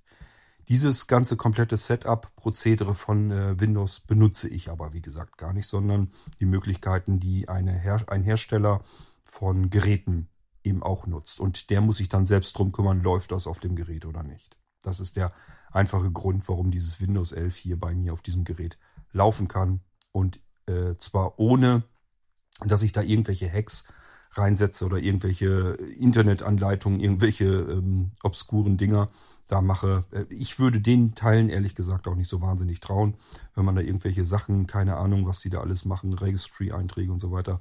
Dieses ganze komplette Setup-Prozedere von äh, Windows benutze ich aber, wie gesagt, gar nicht, sondern die Möglichkeiten, die Her ein Hersteller von Geräten eben auch nutzt. Und der muss sich dann selbst drum kümmern, läuft das auf dem Gerät oder nicht. Das ist der einfache Grund, warum dieses Windows 11 hier bei mir auf diesem Gerät laufen kann. Und äh, zwar ohne, dass ich da irgendwelche Hacks reinsetze oder irgendwelche Internetanleitungen, irgendwelche ähm, obskuren Dinger da mache. Äh, ich würde den Teilen ehrlich gesagt auch nicht so wahnsinnig trauen, wenn man da irgendwelche Sachen, keine Ahnung, was die da alles machen, Registry-Einträge und so weiter.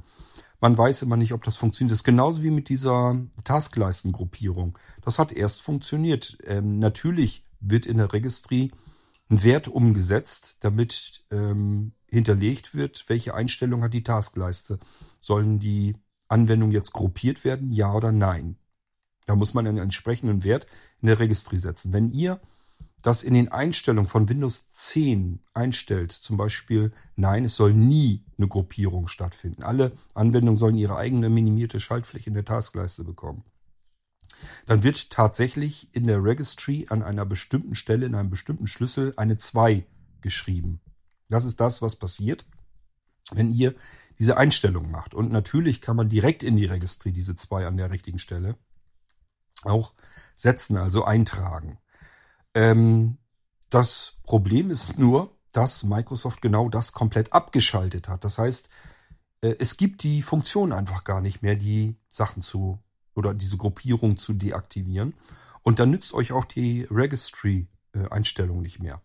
Man weiß immer nicht, ob das funktioniert. Das ist genauso wie mit dieser Taskleistengruppierung. Das hat erst funktioniert. Ähm, natürlich wird in der Registry ein Wert umgesetzt, damit ähm, hinterlegt wird, welche Einstellung hat die Taskleiste. Sollen die Anwendungen jetzt gruppiert werden, ja oder nein? Da muss man einen entsprechenden Wert in der Registry setzen. Wenn ihr das in den Einstellungen von Windows 10 einstellt, zum Beispiel, nein, es soll nie eine Gruppierung stattfinden. Alle Anwendungen sollen ihre eigene minimierte Schaltfläche in der Taskleiste bekommen. Dann wird tatsächlich in der Registry an einer bestimmten Stelle, in einem bestimmten Schlüssel eine 2 geschrieben. Das ist das, was passiert, wenn ihr diese Einstellung macht. Und natürlich kann man direkt in die Registry diese 2 an der richtigen Stelle auch setzen, also eintragen. Ähm, das Problem ist nur, dass Microsoft genau das komplett abgeschaltet hat. Das heißt, äh, es gibt die Funktion einfach gar nicht mehr, die Sachen zu oder diese Gruppierung zu deaktivieren. Und dann nützt euch auch die Registry-Einstellung nicht mehr.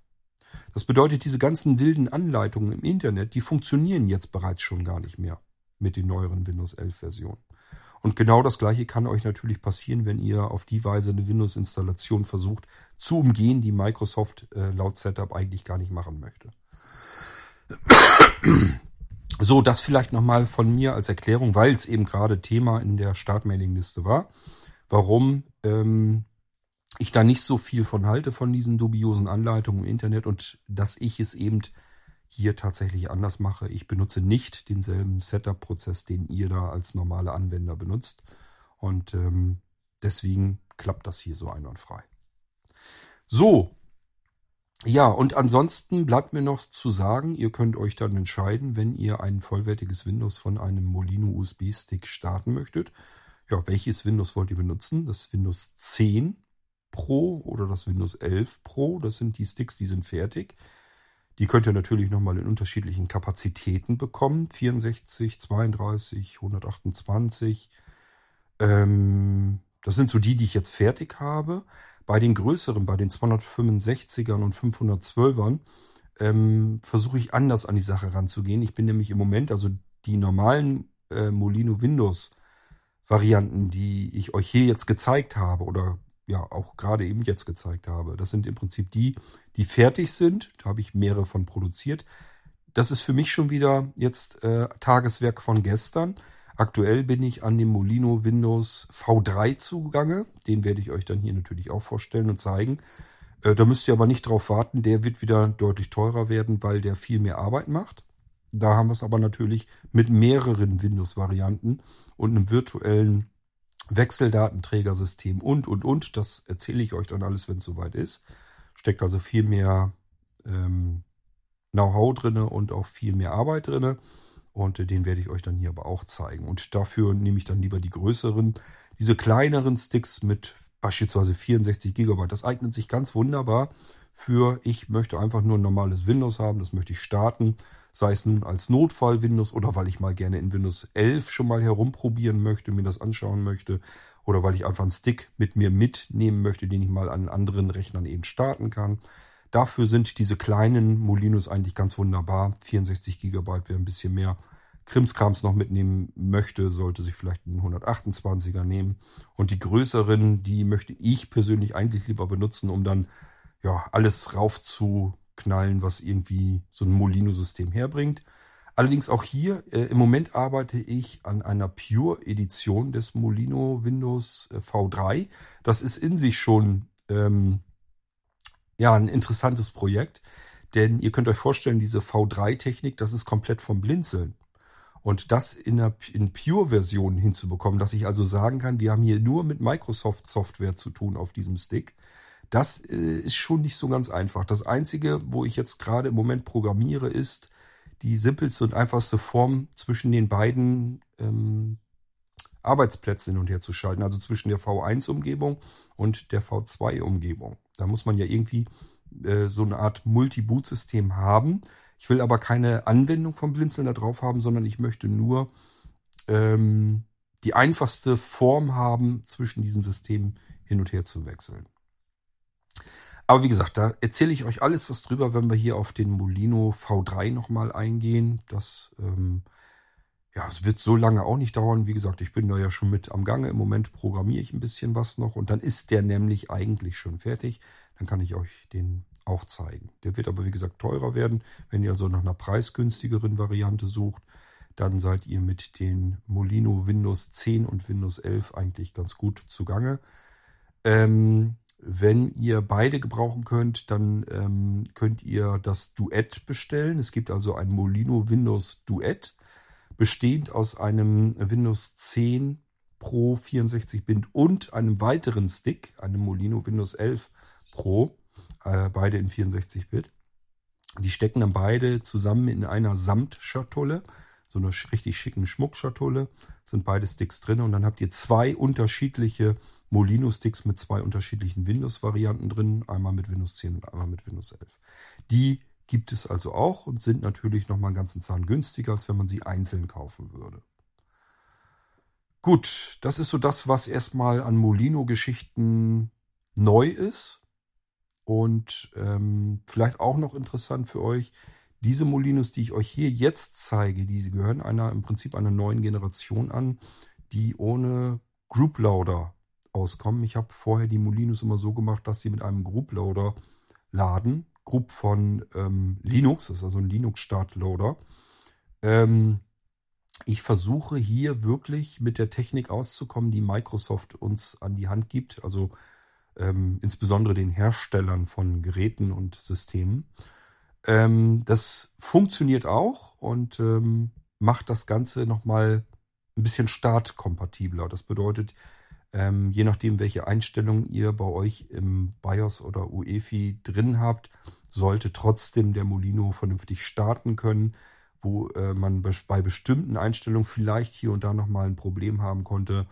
Das bedeutet, diese ganzen wilden Anleitungen im Internet, die funktionieren jetzt bereits schon gar nicht mehr. mit den neueren Windows 11 Versionen. Und genau das gleiche kann euch natürlich passieren, wenn ihr auf die Weise eine Windows-Installation versucht zu umgehen, die Microsoft äh, laut Setup eigentlich gar nicht machen möchte. So, das vielleicht nochmal von mir als Erklärung, weil es eben gerade Thema in der Startmailingliste war, warum ähm, ich da nicht so viel von halte von diesen dubiosen Anleitungen im Internet und dass ich es eben hier tatsächlich anders mache. Ich benutze nicht denselben Setup-Prozess, den ihr da als normale Anwender benutzt. Und ähm, deswegen klappt das hier so einwandfrei. So. Ja, und ansonsten bleibt mir noch zu sagen, ihr könnt euch dann entscheiden, wenn ihr ein vollwertiges Windows von einem Molino USB-Stick starten möchtet. Ja, welches Windows wollt ihr benutzen? Das Windows 10 Pro oder das Windows 11 Pro, das sind die Sticks, die sind fertig. Die könnt ihr natürlich nochmal in unterschiedlichen Kapazitäten bekommen. 64, 32, 128. Ähm, das sind so die, die ich jetzt fertig habe. Bei den größeren, bei den 265ern und 512ern, ähm, versuche ich anders an die Sache ranzugehen. Ich bin nämlich im Moment, also die normalen äh, Molino Windows Varianten, die ich euch hier jetzt gezeigt habe oder ja auch gerade eben jetzt gezeigt habe. Das sind im Prinzip die, die fertig sind. Da habe ich mehrere von produziert. Das ist für mich schon wieder jetzt äh, Tageswerk von gestern. Aktuell bin ich an dem Molino Windows V3 zugange. Den werde ich euch dann hier natürlich auch vorstellen und zeigen. Äh, da müsst ihr aber nicht drauf warten. Der wird wieder deutlich teurer werden, weil der viel mehr Arbeit macht. Da haben wir es aber natürlich mit mehreren Windows-Varianten und einem virtuellen Wechseldatenträgersystem und, und, und. Das erzähle ich euch dann alles, wenn es soweit ist. Steckt also viel mehr ähm, Know-how drinne und auch viel mehr Arbeit drinne. Und äh, den werde ich euch dann hier aber auch zeigen. Und dafür nehme ich dann lieber die größeren. Diese kleineren Sticks mit beispielsweise 64 GB. Das eignet sich ganz wunderbar für, ich möchte einfach nur ein normales Windows haben, das möchte ich starten, sei es nun als Notfall Windows oder weil ich mal gerne in Windows 11 schon mal herumprobieren möchte, mir das anschauen möchte oder weil ich einfach einen Stick mit mir mitnehmen möchte, den ich mal an anderen Rechnern eben starten kann. Dafür sind diese kleinen Molinos eigentlich ganz wunderbar. 64 GB, wer ein bisschen mehr Krimskrams noch mitnehmen möchte, sollte sich vielleicht einen 128er nehmen. Und die größeren, die möchte ich persönlich eigentlich lieber benutzen, um dann ja, alles raufzuknallen, was irgendwie so ein Molino-System herbringt. Allerdings auch hier, äh, im Moment arbeite ich an einer Pure-Edition des Molino Windows äh, V3. Das ist in sich schon ähm, ja, ein interessantes Projekt, denn ihr könnt euch vorstellen, diese V3-Technik, das ist komplett vom Blinzeln. Und das in der in Pure-Version hinzubekommen, dass ich also sagen kann, wir haben hier nur mit Microsoft-Software zu tun auf diesem Stick. Das äh, ist schon nicht so ganz einfach. Das Einzige, wo ich jetzt gerade im Moment programmiere, ist die simpelste und einfachste Form zwischen den beiden ähm, Arbeitsplätzen hin und her zu schalten, also zwischen der V1-Umgebung und der V2-Umgebung. Da muss man ja irgendwie äh, so eine Art Multi-Boot-System haben. Ich will aber keine Anwendung vom Blinzeln da drauf haben, sondern ich möchte nur ähm, die einfachste Form haben, zwischen diesen Systemen hin und her zu wechseln. Aber wie gesagt, da erzähle ich euch alles was drüber, wenn wir hier auf den Molino V3 nochmal eingehen. Das, ähm, ja, es wird so lange auch nicht dauern. Wie gesagt, ich bin da ja schon mit am Gange. Im Moment programmiere ich ein bisschen was noch und dann ist der nämlich eigentlich schon fertig. Dann kann ich euch den auch zeigen. Der wird aber wie gesagt teurer werden. Wenn ihr also nach einer preisgünstigeren Variante sucht, dann seid ihr mit den Molino Windows 10 und Windows 11 eigentlich ganz gut zugange. Ähm, wenn ihr beide gebrauchen könnt, dann ähm, könnt ihr das Duett bestellen. Es gibt also ein Molino Windows Duett, bestehend aus einem Windows 10 Pro 64-Bit und einem weiteren Stick, einem Molino Windows 11 Pro, äh, beide in 64-Bit. Die stecken dann beide zusammen in einer Samtschatulle, so einer richtig schicken Schmuckschatulle, sind beide Sticks drin und dann habt ihr zwei unterschiedliche Molino-Sticks mit zwei unterschiedlichen Windows-Varianten drin, einmal mit Windows 10 und einmal mit Windows 11. Die gibt es also auch und sind natürlich nochmal einen ganzen Zahn günstiger, als wenn man sie einzeln kaufen würde. Gut, das ist so das, was erstmal an Molino-Geschichten neu ist. Und ähm, vielleicht auch noch interessant für euch, Diese Molinos, die ich euch hier jetzt zeige, die gehören einer im Prinzip einer neuen Generation an, die ohne Group Loader auskommen. Ich habe vorher die Molinos immer so gemacht, dass sie mit einem Group Loader laden. Group von ähm, Linux, das ist also ein Linux-Startloader. Ähm, ich versuche hier wirklich mit der Technik auszukommen, die Microsoft uns an die Hand gibt, also ähm, insbesondere den Herstellern von Geräten und Systemen. Ähm, das funktioniert auch und ähm, macht das Ganze nochmal ein bisschen startkompatibler. Das bedeutet, ähm, je nachdem, welche Einstellungen ihr bei euch im BIOS oder UEFI drin habt, sollte trotzdem der Molino vernünftig starten können, wo äh, man bei bestimmten Einstellungen vielleicht hier und da nochmal ein Problem haben konnte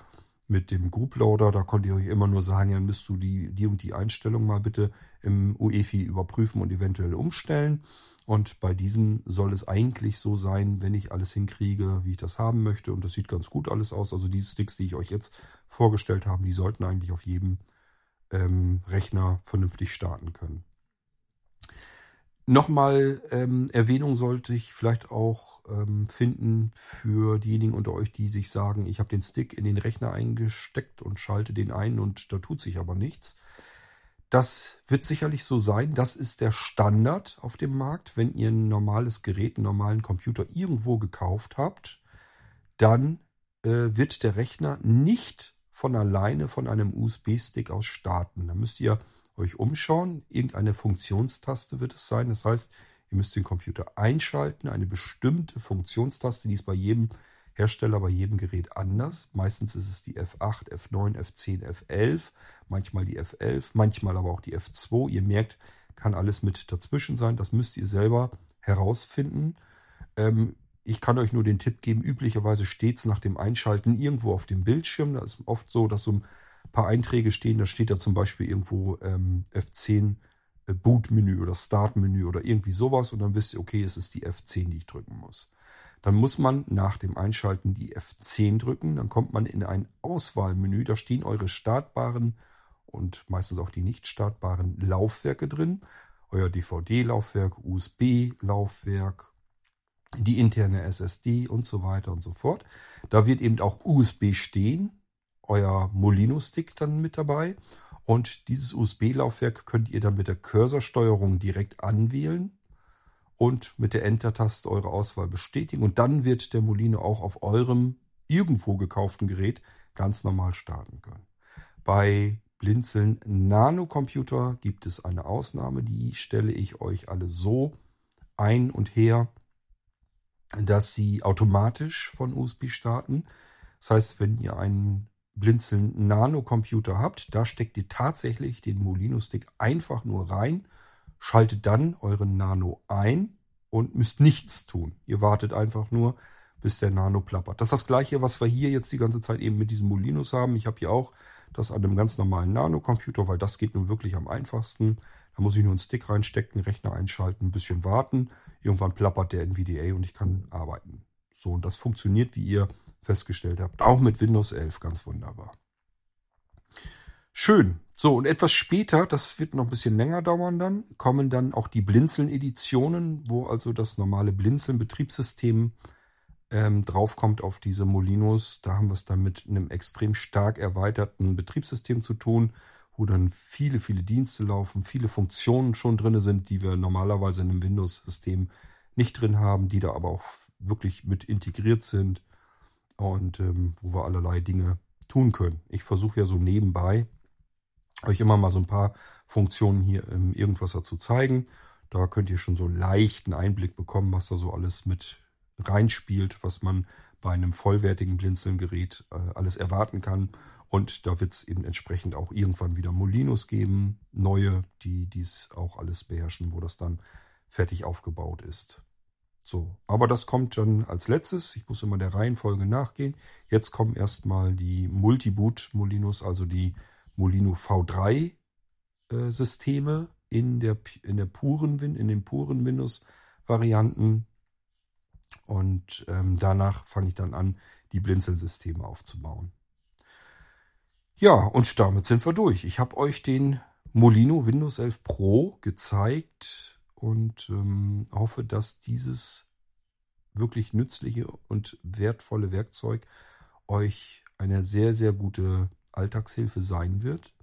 mit dem Group Loader. Da konnte ihr euch immer nur sagen, dann müsst du die, die und die Einstellung mal bitte im UEFI überprüfen und eventuell umstellen. Und bei diesem soll es eigentlich so sein, wenn ich alles hinkriege, wie ich das haben möchte. Und das sieht ganz gut alles aus. Also die Sticks, die ich euch jetzt vorgestellt habe, die sollten eigentlich auf jedem ähm, Rechner vernünftig starten können. Nochmal ähm, Erwähnung sollte ich vielleicht auch ähm, finden für diejenigen unter euch, die sich sagen, ich habe den Stick in den Rechner eingesteckt und schalte den ein und da tut sich aber nichts. Das wird sicherlich so sein. Das ist der Standard auf dem Markt. Wenn ihr ein normales Gerät, einen normalen Computer irgendwo gekauft habt, dann äh, wird der Rechner nicht von alleine von einem USB-Stick aus starten. Da müsst ihr euch umschauen. Irgendeine Funktionstaste wird es sein. Das heißt, ihr müsst den Computer einschalten. Eine bestimmte Funktionstaste, die ist bei jedem Hersteller, bei jedem Gerät anders. Meistens ist es die F8, F9, F10, F11, manchmal die F11, manchmal aber auch die F2. Ihr merkt, kann alles mit dazwischen sein. Das müsst ihr selber herausfinden. Ähm, ich kann euch nur den Tipp geben, üblicherweise steht es nach dem Einschalten irgendwo auf dem Bildschirm. Da ist oft so, dass so ein paar Einträge stehen. Da steht da zum Beispiel irgendwo ähm, F10 äh, Boot-Menü oder Start-Menü oder irgendwie sowas. Und dann wisst ihr, okay, es ist die F10, die ich drücken muss. Dann muss man nach dem Einschalten die F10 drücken. Dann kommt man in ein Auswahlmenü. Da stehen eure startbaren und meistens auch die nicht startbaren Laufwerke drin. Euer DVD-Laufwerk, USB-Laufwerk, die interne SSD und so weiter und so fort. Da wird eben auch USB stehen euer Molino-Stick dann mit dabei. Und dieses USB-Laufwerk könnt ihr dann mit der Cursorsteuerung direkt anwählen und mit der Enter-Taste eure Auswahl bestätigen. Und dann wird der Molino auch auf eurem irgendwo gekauften Gerät ganz normal starten können. Bei Blinzeln Nanocomputer gibt es eine Ausnahme, die stelle ich euch alle so ein und her, dass sie automatisch von USB starten. Das heißt, wenn ihr einen Blinzeln Nano-Computer habt, da steckt ihr tatsächlich den Molino-Stick einfach nur rein, schaltet dann euren Nano ein und müsst nichts tun. Ihr wartet einfach nur, bis der Nano plappert. Das ist das gleiche, was wir hier jetzt die ganze Zeit eben mit diesen Molinos haben. Ich habe hier auch das an einem ganz normalen Nano-Computer, weil das geht nun wirklich am einfachsten. Da muss ich nur einen Stick reinstecken, Rechner einschalten, ein bisschen warten. Irgendwann plappert der NVDA und ich kann arbeiten. So, und das funktioniert, wie ihr festgestellt habt. Auch mit Windows 11 ganz wunderbar. Schön. So, und etwas später, das wird noch ein bisschen länger dauern dann, kommen dann auch die Blinzeln-Editionen, wo also das normale Blinzeln-Betriebssystem ähm, draufkommt auf diese Molinos. Da haben wir es dann mit einem extrem stark erweiterten Betriebssystem zu tun, wo dann viele, viele Dienste laufen, viele Funktionen schon drin sind, die wir normalerweise in einem Windows-System nicht drin haben, die da aber auch wirklich mit integriert sind und ähm, wo wir allerlei Dinge tun können. Ich versuche ja so nebenbei euch immer mal so ein paar Funktionen hier im Irgendwasser zu zeigen. Da könnt ihr schon so leichten Einblick bekommen, was da so alles mit reinspielt, was man bei einem vollwertigen Blinzeln-Gerät äh, alles erwarten kann. Und da wird es eben entsprechend auch irgendwann wieder Molinos geben, neue, die dies auch alles beherrschen, wo das dann fertig aufgebaut ist. So, aber das kommt dann als letztes. Ich muss immer der Reihenfolge nachgehen. Jetzt kommen erstmal die Multiboot Molinos, also die Molino V3 äh, Systeme in der, in der puren, in den puren Windows Varianten. Und ähm, danach fange ich dann an, die Blinzeln-Systeme aufzubauen. Ja, und damit sind wir durch. Ich habe euch den Molino Windows 11 Pro gezeigt und ähm, hoffe, dass dieses wirklich nützliche und wertvolle Werkzeug euch eine sehr, sehr gute Alltagshilfe sein wird.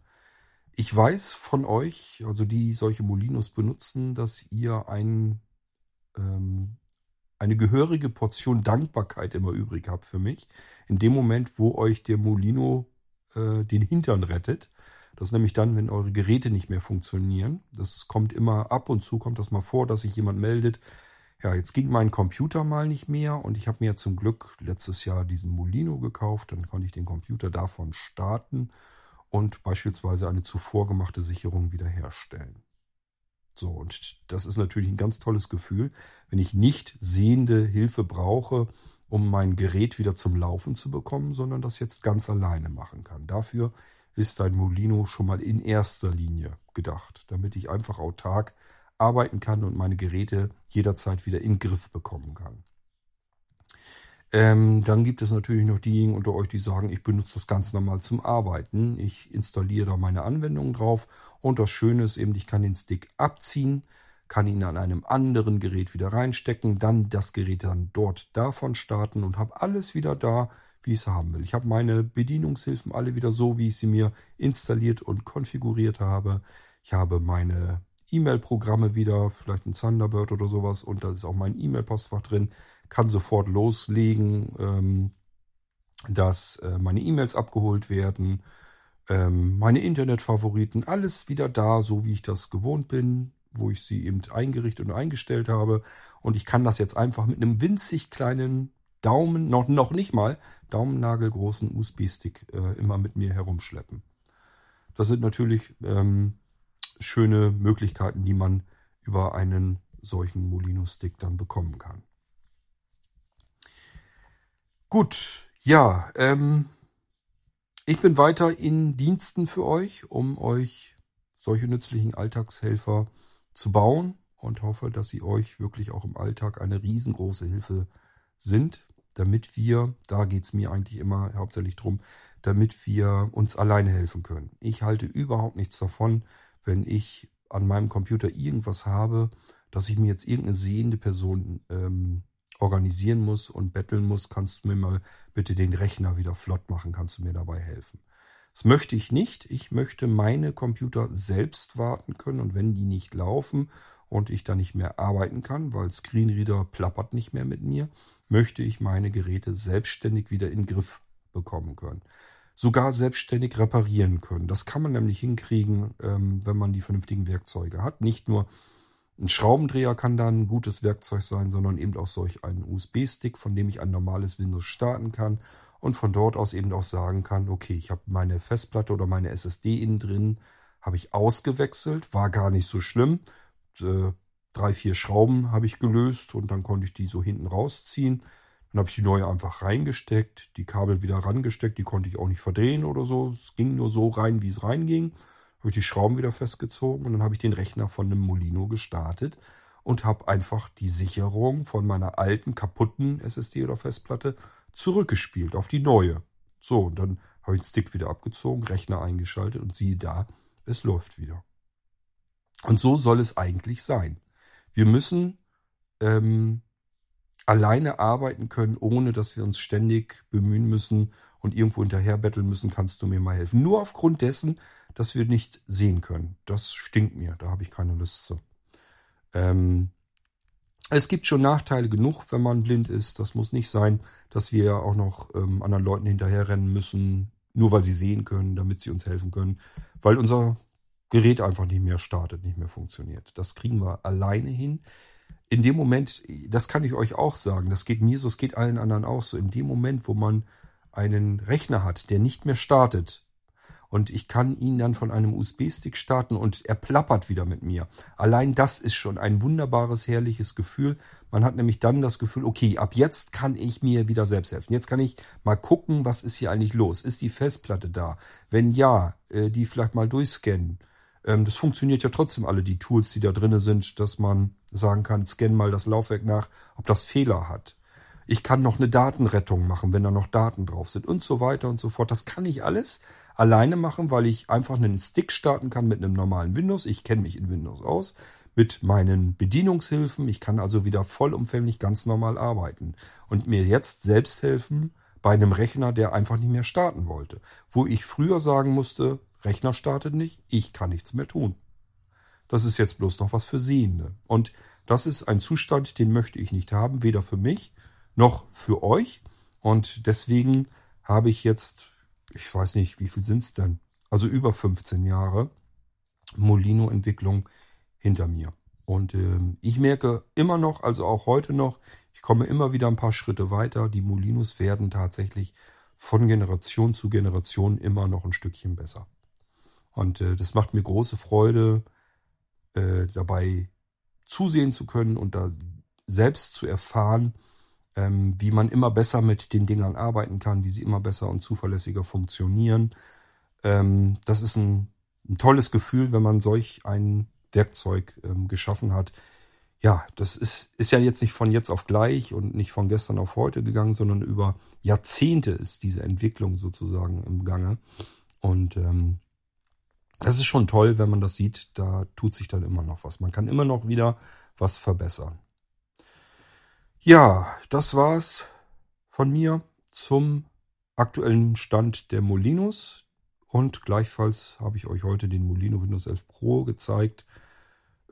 Ich weiß von euch, also die solche Molinos benutzen, dass ihr ein, ähm, eine gehörige Portion Dankbarkeit immer übrig habt für mich. In dem Moment, wo euch der Molino äh, den Hintern rettet. Das ist nämlich dann, wenn eure Geräte nicht mehr funktionieren. Das kommt immer ab und zu, kommt das mal vor, dass sich jemand meldet. Ja, jetzt ging mein Computer mal nicht mehr und ich habe mir zum Glück letztes Jahr diesen Molino gekauft. Dann konnte ich den Computer davon starten und beispielsweise eine zuvor gemachte Sicherung wiederherstellen. So, und das ist natürlich ein ganz tolles Gefühl, wenn ich nicht sehende Hilfe brauche, um mein Gerät wieder zum Laufen zu bekommen, sondern das jetzt ganz alleine machen kann. Dafür ist ein Molino schon mal in erster Linie gedacht, damit ich einfach autark arbeiten kann und meine Geräte jederzeit wieder in den Griff bekommen kann. Ähm, dann gibt es natürlich noch diejenigen unter euch, die sagen, ich benutze das ganz normal zum Arbeiten. Ich installiere da meine Anwendungen drauf und das Schöne ist eben, ich kann den Stick abziehen, kann ihn an einem anderen Gerät wieder reinstecken, dann das Gerät dann dort davon starten und habe alles wieder da, wie ich es haben will. Ich habe meine Bedienungshilfen alle wieder so, wie ich sie mir installiert und konfiguriert habe. Ich habe meine E-Mail-Programme wieder, vielleicht ein Thunderbird oder sowas und da ist auch mein E-Mail-Postfach drin, kann sofort loslegen, ähm, dass äh, meine E-Mails abgeholt werden, ähm, meine Internetfavoriten, alles wieder da, so wie ich das gewohnt bin wo ich sie eben eingerichtet und eingestellt habe. Und ich kann das jetzt einfach mit einem winzig kleinen Daumen, noch, noch nicht mal daumennagelgroßen USB-Stick äh, immer mit mir herumschleppen. Das sind natürlich ähm, schöne Möglichkeiten, die man über einen solchen Molino-Stick dann bekommen kann. Gut, ja, ähm, ich bin weiter in Diensten für euch, um euch solche nützlichen Alltagshelfer zu bauen und hoffe, dass sie euch wirklich auch im Alltag eine riesengroße Hilfe sind, damit wir, da geht es mir eigentlich immer hauptsächlich drum, damit wir uns alleine helfen können. Ich halte überhaupt nichts davon, wenn ich an meinem Computer irgendwas habe, dass ich mir jetzt irgendeine sehende Person ähm, organisieren muss und betteln muss, kannst du mir mal bitte den Rechner wieder flott machen, kannst du mir dabei helfen. Das möchte ich nicht. Ich möchte meine Computer selbst warten können und wenn die nicht laufen und ich da nicht mehr arbeiten kann, weil Screenreader plappert nicht mehr mit mir, möchte ich meine Geräte selbstständig wieder in den Griff bekommen können. Sogar selbstständig reparieren können. Das kann man nämlich hinkriegen, ähm, wenn man die vernünftigen Werkzeuge hat. Nicht nur ein Schraubendreher kann da ein gutes Werkzeug sein, sondern eben auch solch einen USB-Stick, von dem ich ein normales Windows starten kann und von dort aus eben auch sagen kann, okay, ich habe meine Festplatte oder meine SSD innen drin, habe ich ausgewechselt, war gar nicht so schlimm. Äh, drei, vier Schrauben habe ich gelöst und dann konnte ich die so hinten rausziehen. Dann habe ich die neue einfach reingesteckt, die Kabel wieder rangesteckt, die konnte ich auch nicht verdrehen oder so. Es ging nur so rein, wie es reinging habe ich die Schrauben wieder festgezogen und dann habe ich den Rechner von einem Molino gestartet und habe einfach die Sicherung von meiner alten kaputten SSD oder Festplatte zurückgespielt auf die neue. So, und dann habe ich den Stick wieder abgezogen, Rechner eingeschaltet und siehe da, es läuft wieder. Und so soll es eigentlich sein. Wir müssen ähm, alleine arbeiten können, ohne dass wir uns ständig bemühen müssen und irgendwo hinterher betteln müssen, kannst du mir mal helfen. Nur aufgrund dessen, dass wir nicht sehen können. Das stinkt mir, da habe ich keine Lust zu. Ähm, es gibt schon Nachteile genug, wenn man blind ist. Das muss nicht sein, dass wir auch noch ähm, anderen Leuten hinterherrennen müssen, nur weil sie sehen können, damit sie uns helfen können, weil unser Gerät einfach nicht mehr startet, nicht mehr funktioniert. Das kriegen wir alleine hin in dem Moment, das kann ich euch auch sagen, das geht mir so, es geht allen anderen auch so, in dem Moment, wo man einen Rechner hat, der nicht mehr startet, und ich kann ihn dann von einem USB-Stick starten und er plappert wieder mit mir. Allein das ist schon ein wunderbares, herrliches Gefühl. Man hat nämlich dann das Gefühl, okay, ab jetzt kann ich mir wieder selbst helfen. Jetzt kann ich mal gucken, was ist hier eigentlich los? Ist die Festplatte da? Wenn ja, äh, die vielleicht mal durchscannen. Ähm, das funktioniert ja trotzdem alle, die Tools, die da drinne sind, dass man sagen kann, scan mal das Laufwerk nach, ob das Fehler hat. Ich kann noch eine Datenrettung machen, wenn da noch Daten drauf sind und so weiter und so fort. Das kann ich alles alleine machen, weil ich einfach einen Stick starten kann mit einem normalen Windows. Ich kenne mich in Windows aus mit meinen Bedienungshilfen. Ich kann also wieder vollumfänglich ganz normal arbeiten und mir jetzt selbst helfen bei einem Rechner, der einfach nicht mehr starten wollte. Wo ich früher sagen musste, Rechner startet nicht, ich kann nichts mehr tun. Das ist jetzt bloß noch was für Sehende. Und das ist ein Zustand, den möchte ich nicht haben, weder für mich noch für euch. Und deswegen habe ich jetzt, ich weiß nicht, wie viel sind es denn? Also über 15 Jahre Molino-Entwicklung hinter mir. Und ähm, ich merke immer noch, also auch heute noch, ich komme immer wieder ein paar Schritte weiter. Die Molinos werden tatsächlich von Generation zu Generation immer noch ein Stückchen besser. Und äh, das macht mir große Freude, äh, dabei zusehen zu können und da selbst zu erfahren, ähm, wie man immer besser mit den Dingern arbeiten kann, wie sie immer besser und zuverlässiger funktionieren. Ähm, das ist ein, ein, tolles Gefühl, wenn man solch ein Werkzeug ähm, geschaffen hat. Ja, das ist, ist ja jetzt nicht von jetzt auf gleich und nicht von gestern auf heute gegangen, sondern über Jahrzehnte ist diese Entwicklung sozusagen im Gange. Und ähm, das ist schon toll, wenn man das sieht. Da tut sich dann immer noch was. Man kann immer noch wieder was verbessern. Ja, das war's von mir zum aktuellen Stand der Molinos. Und gleichfalls habe ich euch heute den Molino Windows 11 Pro gezeigt.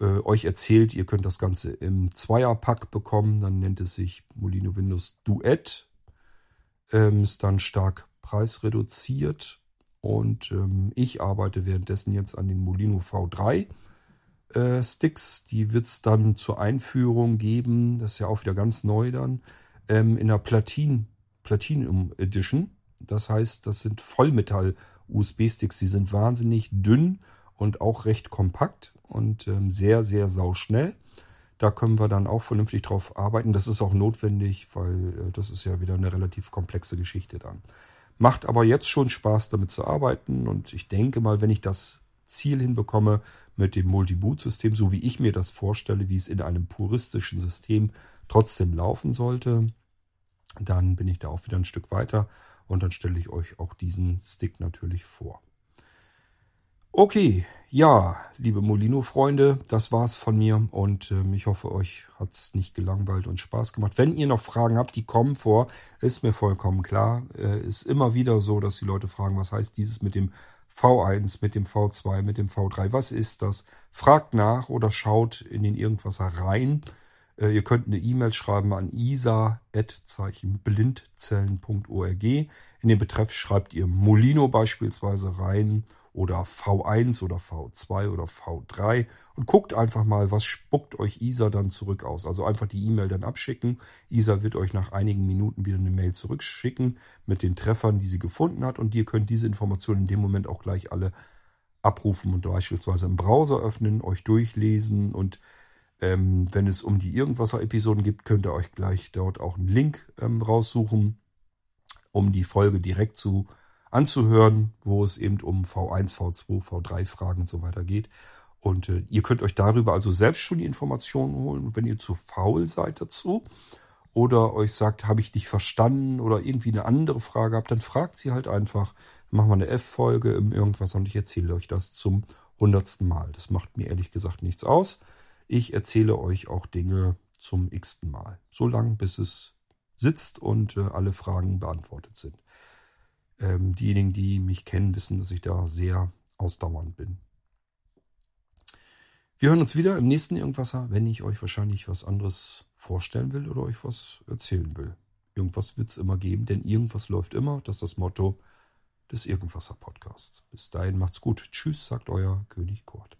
Äh, euch erzählt, ihr könnt das Ganze im Zweierpack bekommen. Dann nennt es sich Molino Windows Duett. Ähm, ist dann stark preisreduziert und ähm, ich arbeite währenddessen jetzt an den Molino V3 äh, Sticks. Die wird es dann zur Einführung geben. Das ist ja auch wieder ganz neu dann. Ähm, in der Platin, Platinum Edition. Das heißt, das sind Vollmetall-USB-Sticks. Die sind wahnsinnig dünn und auch recht kompakt und ähm, sehr, sehr sauschnell. Da können wir dann auch vernünftig drauf arbeiten. Das ist auch notwendig, weil äh, das ist ja wieder eine relativ komplexe Geschichte dann. Macht aber jetzt schon Spaß, damit zu arbeiten. Und ich denke mal, wenn ich das Ziel hinbekomme mit dem Multi-Boot-System, so wie ich mir das vorstelle, wie es in einem puristischen System trotzdem laufen sollte, dann bin ich da auch wieder ein Stück weiter und dann stelle ich euch auch diesen Stick natürlich vor. Okay, ja, liebe Molino-Freunde, das war's von mir und ähm, ich hoffe, euch hat's nicht gelangweilt und Spaß gemacht. Wenn ihr noch Fragen habt, die kommen vor, ist mir vollkommen klar. Äh, ist immer wieder so, dass die Leute fragen, was heißt dieses mit dem V1, mit dem V2, mit dem V3, was ist das? Fragt nach oder schaut in den Irgendwasser rein. Äh, ihr könnt eine E-Mail schreiben an isa.blindzellen.org. In den Betreff schreibt ihr Molino beispielsweise rein oder V1 oder V2 oder V3 und guckt einfach mal, was spuckt euch ISA dann zurück aus. Also einfach die E-Mail dann abschicken. ISA wird euch nach einigen Minuten wieder eine Mail zurückschicken mit den Treffern, die sie gefunden hat und ihr könnt diese Informationen in dem Moment auch gleich alle abrufen und beispielsweise im Browser öffnen, euch durchlesen und ähm, wenn es um die Irgendwasser-Episoden gibt, könnt ihr euch gleich dort auch einen Link ähm, raussuchen, um die Folge direkt zu anzuhören, wo es eben um V1, V2, V3 Fragen und so weiter geht. Und äh, ihr könnt euch darüber also selbst schon die Informationen holen. Wenn ihr zu faul seid dazu oder euch sagt, habe ich dich verstanden oder irgendwie eine andere Frage habt, dann fragt sie halt einfach. Machen wir eine F-Folge im Irgendwas und ich erzähle euch das zum hundertsten Mal. Das macht mir ehrlich gesagt nichts aus. Ich erzähle euch auch Dinge zum x-ten Mal. So lange, bis es sitzt und äh, alle Fragen beantwortet sind. Ähm, diejenigen, die mich kennen, wissen, dass ich da sehr ausdauernd bin. Wir hören uns wieder im nächsten Irgendwasser, wenn ich euch wahrscheinlich was anderes vorstellen will oder euch was erzählen will. Irgendwas wird es immer geben, denn irgendwas läuft immer. Das ist das Motto des Irgendwasser Podcasts. Bis dahin macht's gut. Tschüss, sagt euer König Kurt.